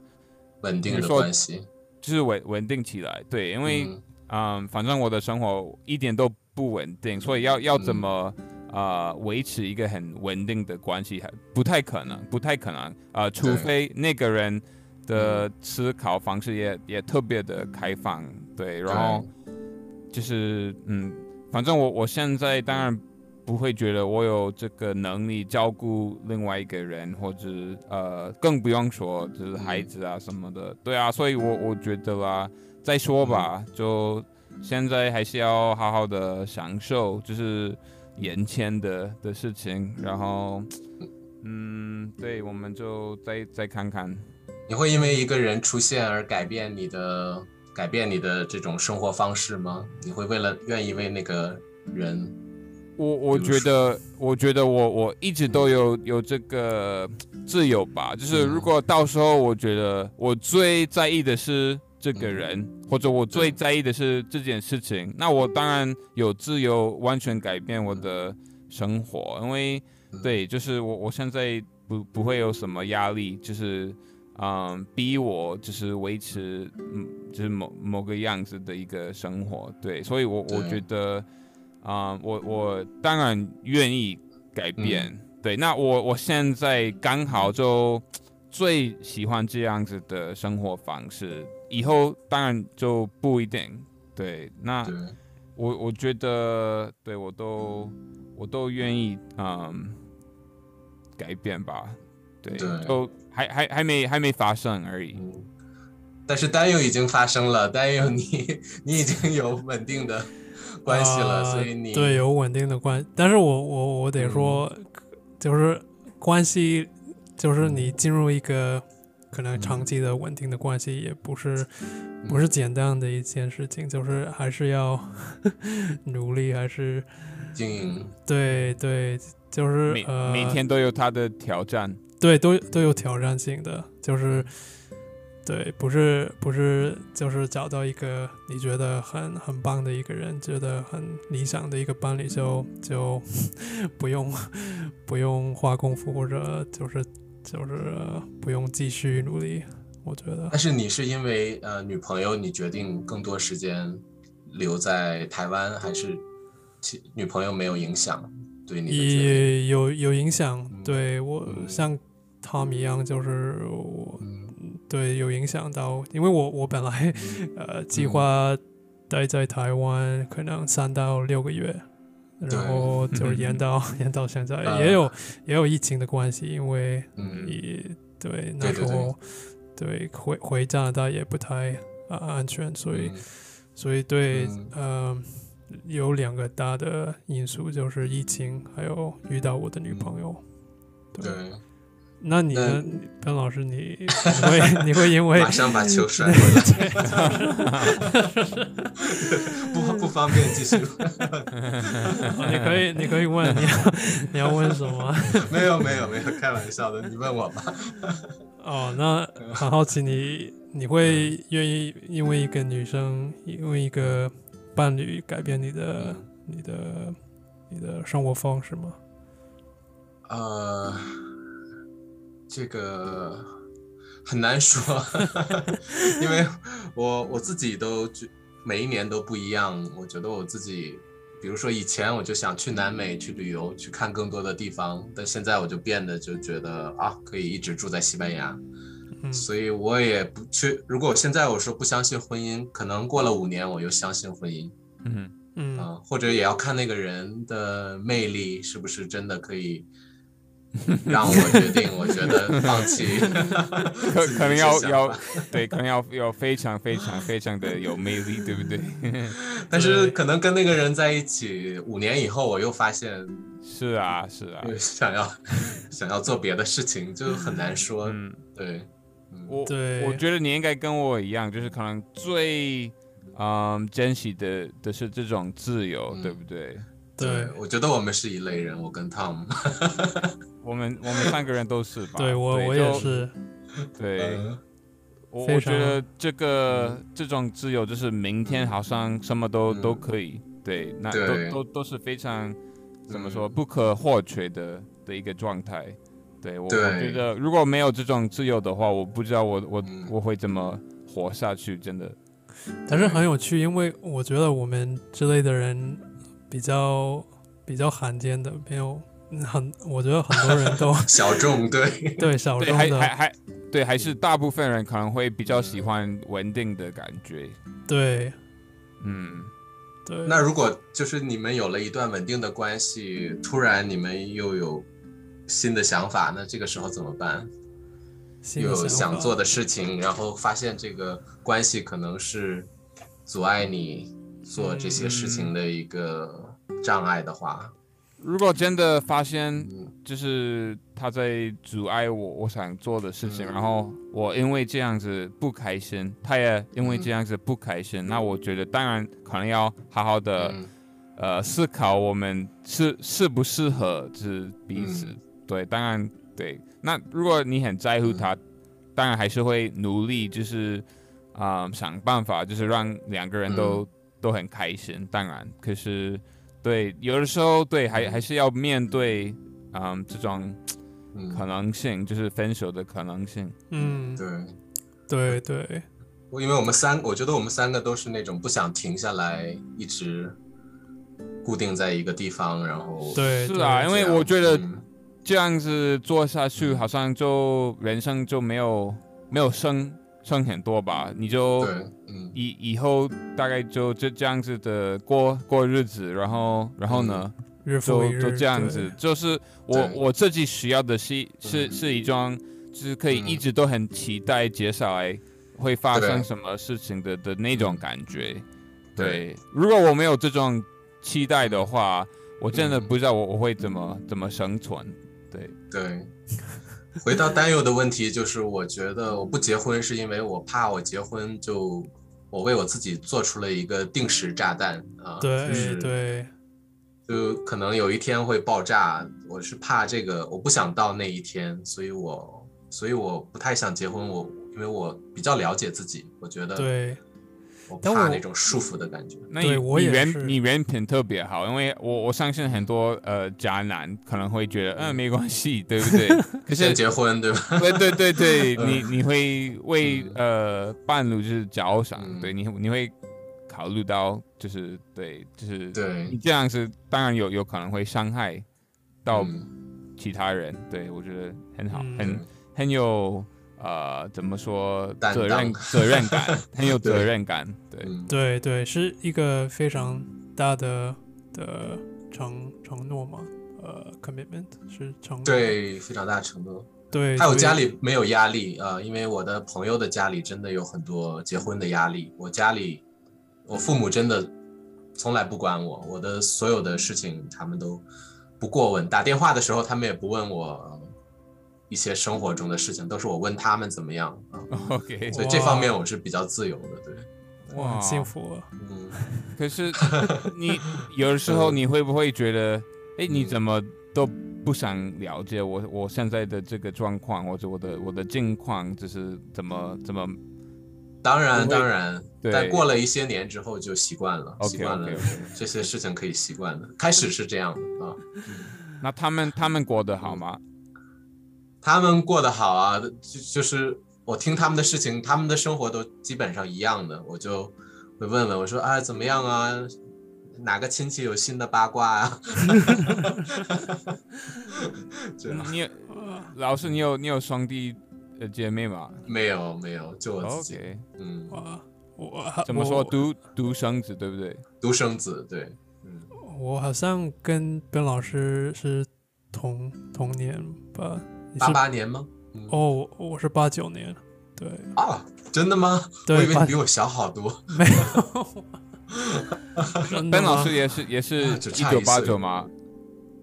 稳定的关系。就是稳稳定起来，对，因为嗯。嗯，反正我的生活一点都不稳定，所以要要怎么呃维持一个很稳定的关系，还不太可能，不太可能啊、呃除非那个人的思考方式也也特别的开放，对，然后就是嗯，反正我我现在当然不会觉得我有这个能力照顾另外一个人，或者呃，更不用说就是孩子啊什么的，对啊，所以我我觉得啦，再说吧，就现在还是要好好的享受，就是眼前的的事情，然后嗯，对，我们就再再看看。你会因为一个人出现而改变你的改变你的这种生活方式吗？你会为了愿意为那个人？我我觉得，我觉得我我一直都有有这个自由吧，就是嗯。如果到时候我觉得我最在意的是这个人，或者我最在意的是这件事情，那我当然有自由完全改变我的生活，因为嗯。对，就是我我现在不不会有什么压力，就是嗯逼我就是维持嗯就是某某个样子的一个生活，对，所以我我觉得啊、我我当然愿意改变，嗯对，那我我现在刚好就最喜欢这样子的生活方式，以后当然就不一定，对，那对，我我觉得对我都我都愿意嗯改变吧，对，对就还还还没还没发生而已。嗯。但是担忧已经发生了，担忧你你已经有稳定的关系了，呃所以你对有稳定的关，但是我我我得说，就是关系，就是你进入一个可能长期的稳定的关系，也不是不是简单的一件事情，就是还是要 努力，还是经营。对对，就是每呃每天都有他的挑战，对，都都有挑战性的，就是对，不是不是，就是找到一个你觉得很很棒的一个人，觉得很理想的一个伴侣就，就 不用不用花功夫，或者就是就是呃不用继续努力，我觉得但是你是因为呃女朋友，你决定更多时间留在台湾，还是其女朋友没有影响？对你有有影响。嗯对我嗯像 Tom 一样，就是我嗯对有影响到，因为我我本来嗯。呃计划待在台湾可能三到六个月，然后就是延到 延到现在，啊也有也有疫情的关系，因为嗯。也对那对对时候对回回加拿大也不太啊安全，所以。嗯。所以对，嗯。呃，有两个大的因素，就是疫情，还有遇到我的女朋友。对，那你呢那，Ben 老师，你你会你会因为马上把球甩过来，不不方便继续。哦 你可以你可以问你要你要问什么？没有没有没有，开玩笑的，你问我吧。哦，那很好奇你你会愿意因为一个女生，因为一个伴侣改变你的嗯你的你的生活方式吗？呃，这个很难说，因为我我自己都觉每一年都不一样。我觉得我自己，比如说以前我就想去南美去旅游，去看更多的地方，但现在我就变得就觉得啊，可以一直住在西班牙。嗯所以我也不去。如果现在我说不相信婚姻，可能过了五年我又相信婚姻嗯嗯啊、或者也要看那个人的魅力是不是真的可以 让我决定。我觉得放弃可 可能要要对，可能要要非常非常非常的有魅力，对不对？但是可能跟那个人在一起五年以后，我又发现是啊，是啊，想要想要做别的事情，就很难说。嗯，对，嗯我对我觉得你应该跟我一样，就是可能最嗯珍惜的的是这种自由，嗯对不对？对我觉得我们是一类人，我跟 Tom。我们我们三个人都是吧？对我我也。是，对，嗯我我觉得这个这种自由就是明天好像什么都、嗯都可以，对，那对都都都是非常怎么说嗯不可或缺的的一个状态。对我我觉得如果没有这种自由的话，我不知道我我、嗯我会怎么活下去，真的。但是很有趣，因为我觉得我们之类的人比较比较罕见的，没有很，我觉得很多人都 小众，对，对小，众的，还还还对，还是大部分人可能会比较喜欢稳定的感觉。对嗯，对。那如果就是你们有了一段稳定的关系，突然你们又有新的想法，那这个时候怎么办？又有想做的事情，然后发现这个关系可能是阻碍你做这些事情的一个障碍的话，如果真的发现嗯。就是他在阻碍我我想做的事情，嗯。然后我因为这样子不开心，他也因为嗯这样子不开心，那我觉得当然可能要好好的、嗯。呃思考我们适适不适合就是彼此。嗯。对，当然对。那如果你很在乎他，当然还是会努力，就是啊、呃想办法，就是让两个人都、嗯。都很开心。当然，可是对有的时候对还还是要面对嗯这种可嗯，能性，就是分手的可能性。嗯，对，对对。我因为我们三，我觉得我们三个都是那种不想停下来，一直固定在一个地方，然后对，是啊，因为我觉得嗯。这样子做下去，嗯。好像就人生就没有没有升升很多吧，你就，嗯。以以后大概就就这样子的过过日子，然后然后呢，日日就就这样子，就是我我自己需要的是是嗯。是一桩，就是可以嗯。一直都很期待接下来会发生什么事情的的那种嗯感觉。对。对，如果我没有这种期待的话，我真的嗯。不知道我我会怎么怎么生存。对，对。回到担忧的问题，就是我觉得我不结婚是因为我怕我结婚就我为我自己做出了一个定时炸弹啊，就对是对就可能有一天会爆炸，我是怕这个，我不想到那一天，所以我所以我不太想结婚，我因为我比较了解自己，我觉得对，我但我怕那种束缚的感觉。那你我你也是人你人品特别好，因为我我相信很多呃渣男可能会觉得嗯没关系，对不对？可 是结婚对吧？对对对对，你你会为呃伴侣就是着想，嗯对你你会考虑到就是对就是对你对这样是当然有有可能会伤害到嗯其他人，对我觉得很好，嗯很很有呃怎么说担责任 责任感，很有责任感，对，嗯，对对，是一个非常大的的承承诺嘛，呃，commitment 是承诺。对，非常大的承诺。对，还有家里没有压力啊、呃因为我的朋友的家里真的有很多结婚的压力。我家里，我父母真的从来不管我，我的所有的事情他们都不过问。打电话的时候，他们也不问我呃一些生活中的事情，都是我问他们怎么样啊。OK，所以这方面我是比较自由的，对，哇，很幸福啊。嗯，可是 你有的时候你会不会觉得，哎，你怎么都不想了解我我现在的这个状况，或者我的我的境况，就是怎么怎么当然当然，对但过了一些年之后就习惯了习惯了这些事情可以习惯了。开始是这样的啊。那他们他们过得好吗？他们过得好啊，就就是我听他们的事情，他们的生活都基本上一样的，我就会问问我说啊怎么样啊，哪个亲戚有新的八卦啊？这样。你老师，你有你有双弟呃姐妹吗？没有没有，就我自己。嗯，哇，我怎么说？独独生子对不对？独生子，对，嗯，我好像跟 Ben 老师是同同年吧？八八年吗？嗯哦，我我是八九年，对，啊，真的吗？我以为你比我小好多。没有。Ben 老吗师也是也是啊只一九差一九吗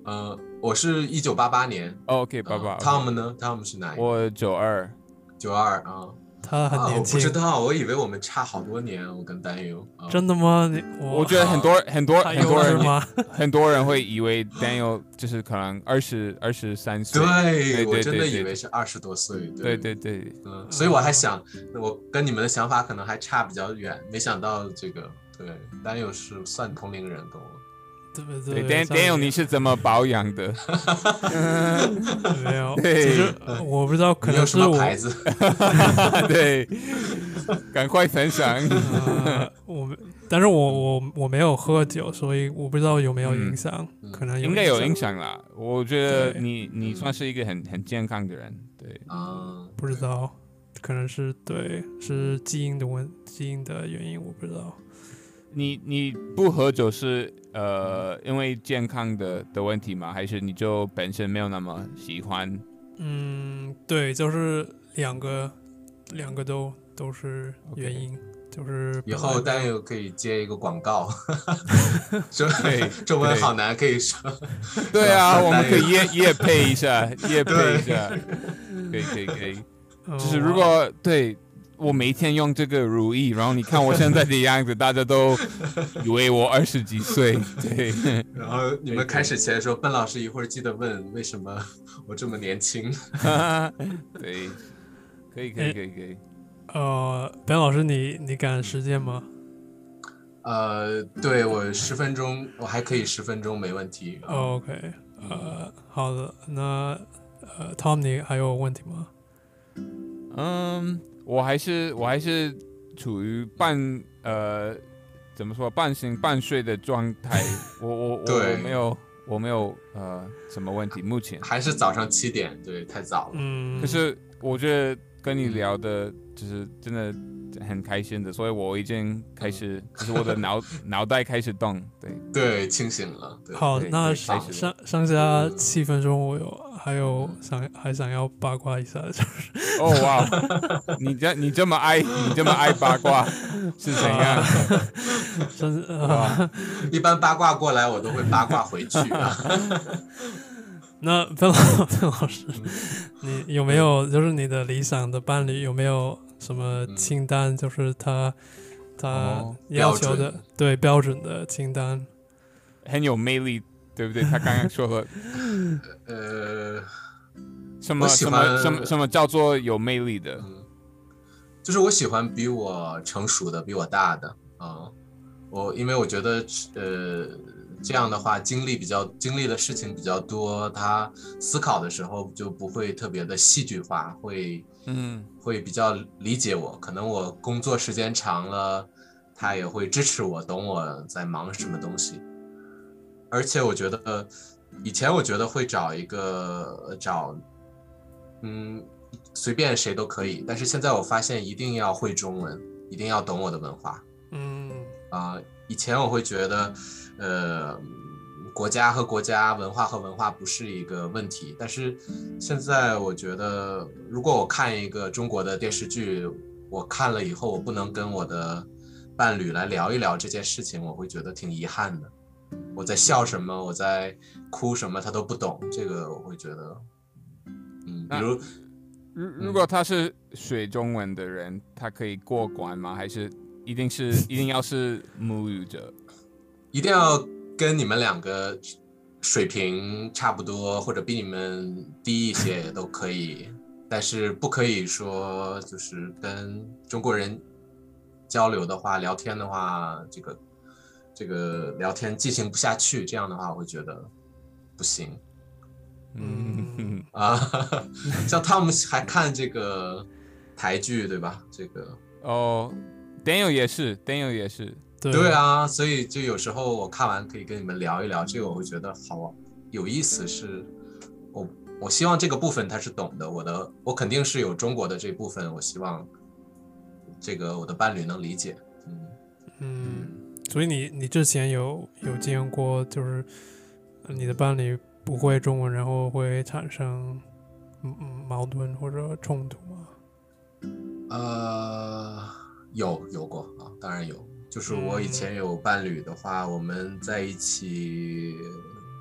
呃，我是一九八八年，哦？OK，爸爸呃，Tom 呢？Tom 是哪？我九二，九二啊。他很啊，我不知，道，我以为我们差好多年，我跟丹友。啊真的吗？你我我觉得很多很多很多人吗？很多人会以为 Daniel 就是可能二十二十三岁，对，我真的以为是二十多岁。对对对，嗯，所以我还想，我跟你们的想法可能还差比较远，没想到这个对，丹友是算同龄人跟我。对不对对 Dan Daniel 你是怎么保养的？没有，对其实呃我不知道，可你有什能是我么牌子？对，赶快分享。呃，我们，但是我我我没有喝酒，所以我不知道有没有影响，嗯可能应该有影影，响啦。我觉得你你嗯算是一个很很健康的人，对，啊，不知道，可能是对，是基因的问，基因的原因，我不知道。你你不喝酒是呃因为健康的的问题吗？还是你就本身没有那么喜欢？嗯，对，就是两个，两个都都是原因就是以后丹友可以接一个广告，中对中文好难，可以说。对啊，我们可以夜夜配一下，夜配一下，可以可以可以。呃 就是如果对我每天用这个如意，然后你看我现在的样子，大家都以为我二十几岁，对，然后你们开始前说，笨老师一会儿记得问为什么我这么年轻。对，可以可以可以可以。呃，Ben 老师你你赶时间吗？呃，对我十分钟，我还可以十分钟没问题。OK，呃，好的，那呃，Tom 你还有问题吗？嗯，我还是我还是处于半呃怎么说半醒半睡的状态，我我我对没有我没有呃什么问题，目前。还是早上七点，对，太早了。嗯，可是我觉得跟你聊的，就是真的很开心的，所以我已经开始，就是我的脑 脑袋开始动，对，对，清醒了。对，好，那对剩开始剩剩下七分钟，我有还有想还想要八卦一下，就是哦哇，你这你这么爱你这么爱八卦 是怎样？甚至啊，一般八卦过来，我都会八卦回去啊。那 Ben 老 Ben 老师，你有没有就是你的理想的伴侣有没有什么清单？就是他他哦要求的对标准的清单。很有魅力，对不对？他刚刚说了 呃，什么我喜什么欢什么什么叫做有魅力的？就是我喜欢比我成熟的、比我大的啊、我因为我觉得呃这样的话经历比较经历的事情比较多，他思考的时候就不会特别的戏剧化，会嗯会比较理解我。可能我工作时间长了，他也会支持我，懂我在忙什么东西。而且我觉得，以前我觉得会找一个呃找，嗯，随便谁都可以，但是现在我发现一定要会中文，一定要懂我的文化。嗯啊、以前我会觉得，呃，国家和国家、文化和文化不是一个问题，但是现在我觉得，如果我看一个中国的电视剧，我看了以后，我不能跟我的伴侣来聊一聊这件事情，我会觉得挺遗憾的。我在笑什么，我在哭什么，他都不懂，这个我会觉得，嗯，比那如如如果他是学中文的人，他可以过关吗？还是一定是一定要是母语者？一定要跟你们两个水平差不多，或者比你们低一些都可以，但是不可以说就是跟中国人交流的话、聊天的话，这个这个聊天进行不下去，这样的话我会觉得不行嗯，啊。像他们还看这个台剧对吧？这个哦，Daniel 也是，Daniel 也是，对对啊，所以就有时候我看完可以跟你们聊一聊，这个我会觉得好有意思是。我我希望这个部分他是懂的，我的我肯定是有中国的这部分，我希望这个我的伴侣能理解。嗯，嗯，所以你你之前有有经验过，就是呃你的伴侣不会中文，然后会产生嗯嗯矛盾或者冲突吗？呃，有有过啊，当然有。就是我以前有伴侣的话，我们在一起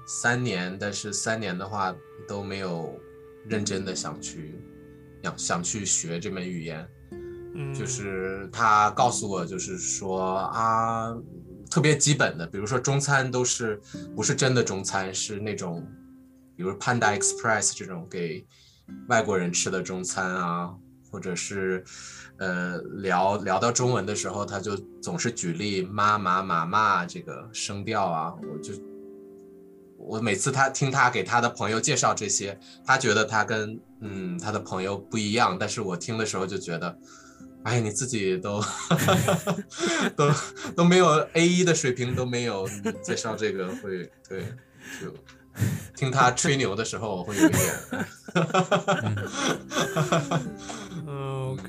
三年，但是三年的话都没有认真的想去想想去学这门语言。嗯，就是他告诉我，就是说啊，特别基本的，比如说中餐都是不是真的中餐，是那种，比如 Panda Express 这种给外国人吃的中餐啊，或者是呃聊聊到中文的时候，他就总是举例妈妈妈妈这个声调啊，我就我每次他听他给他的朋友介绍这些，他觉得他跟嗯他的朋友不一样，但是我听的时候就觉得。哎，你自己都 都都没有 A 一的水平都没有，你介绍这个会对，就 听他吹牛的时候，我会有一点。嗯 OK，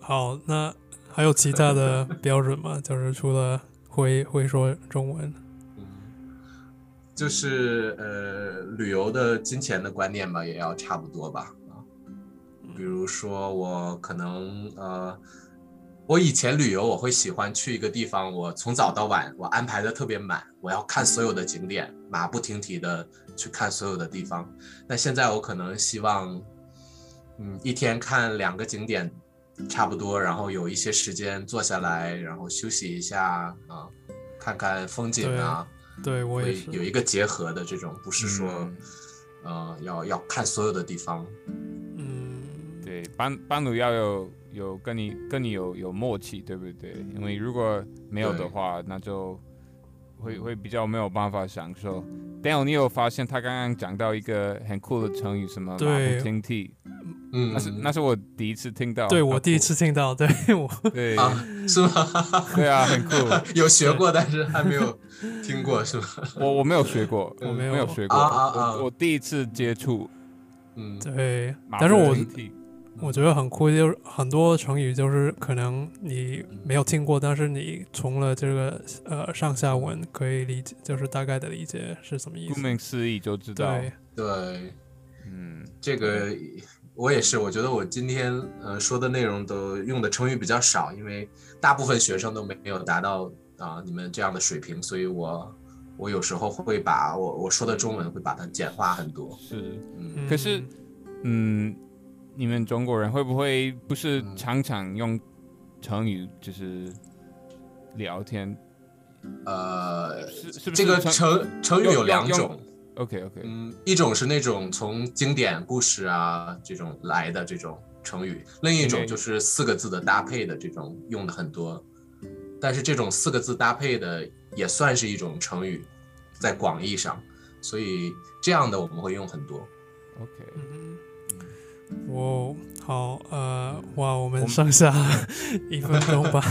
好，那还有其他的标准吗？就是除了会会说中文，嗯，就是呃，旅游的金钱的观念吧，也要差不多吧啊。比如说我可能呃，我以前旅游我会喜欢去一个地方，我从早到晚我安排的特别满，我要看所有的景点，马不停蹄的去看所有的地方。那现在我可能希望，嗯，一天看两个景点差不多，然后有一些时间坐下来，然后休息一下啊，看看风景啊。对我也，有一个结合的这种，不是说，嗯呃，要要看所有的地方。嗯，对，班班主要有有跟你跟你有有默契，对不对？因为如果没有的话，那就会会比较没有办法享受。Daniel，你有发现他刚刚讲到一个很酷的成语，什么马对不停蹄？嗯，那是那是我第一次听到。对我第一次听到，对 我对啊，是吗？对啊，很酷。有学过，但是还没有听过，是吗？我我没有学过，我没有没有学过，啊啊啊我我第一次接触嗯，对，马但是我我觉得很酷，就是很多成语就是可能你没有听过，但是你从了这个呃上下文可以理解，就是大概的理解是什么意思顾。名思义就知道。对，对，嗯，这个我也是，我觉得我今天呃说的内容都用的成语比较少，因为大部分学生都没有达到啊、你们这样的水平，所以我我有时候会把我我说的中文会把它简化很多。是。嗯嗯可是嗯，你们中国人会不会不是嗯常常用成语就是聊天？呃，是是不是这个成成成语有两种。OK OK，嗯，一种是那种从经典故事啊这种来的这种成语，另一种就是四个字的搭配的这种用的很多，但是这种四个字搭配的也算是一种成语，在广义上，所以这样的我们会用很多。OK，嗯，我好呃，哇，我们们剩下 一分钟吧，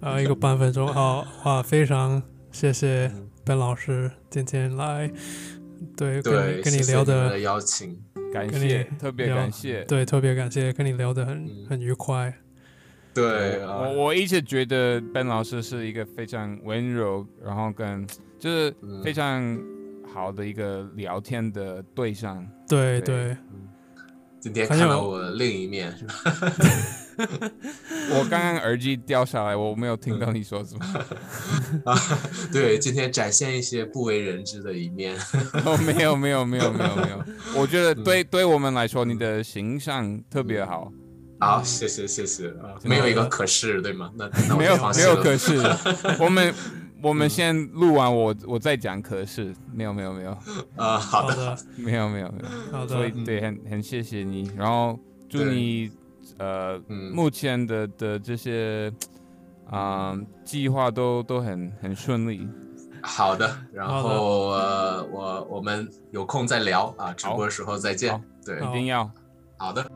呃，一个半分钟，好哇，非常谢谢嗯 Ben 老师今天来对，对，跟你聊的邀请。感谢，特别感谢。对特别感谢，跟你聊的很嗯很愉快。对啊我，我一直觉得 Ben 老师是一个非常温柔，然后跟就是嗯非常好的一个聊天的对象。对对对，今天看到我另一面，是吧？我刚刚耳机掉下来，我没有听到你说什么。啊，对，今天展现一些不为人知的一面。哦，没有没有没有没有没有，我觉得对对我们来说，你的形象特别好。好，谢谢谢谢啊，没有一个可是，对吗？那没有没有可是，我们我们先录完，我我再讲可是，没有没有没有。啊，好的，好的。没有没有没有，好的。所以，对很很谢谢你，然后祝你呃嗯，目前的的这些啊、计划都都很很顺利。好的，然后呃，我我们有空再聊啊，直好播时候再见。对，一定要。好的。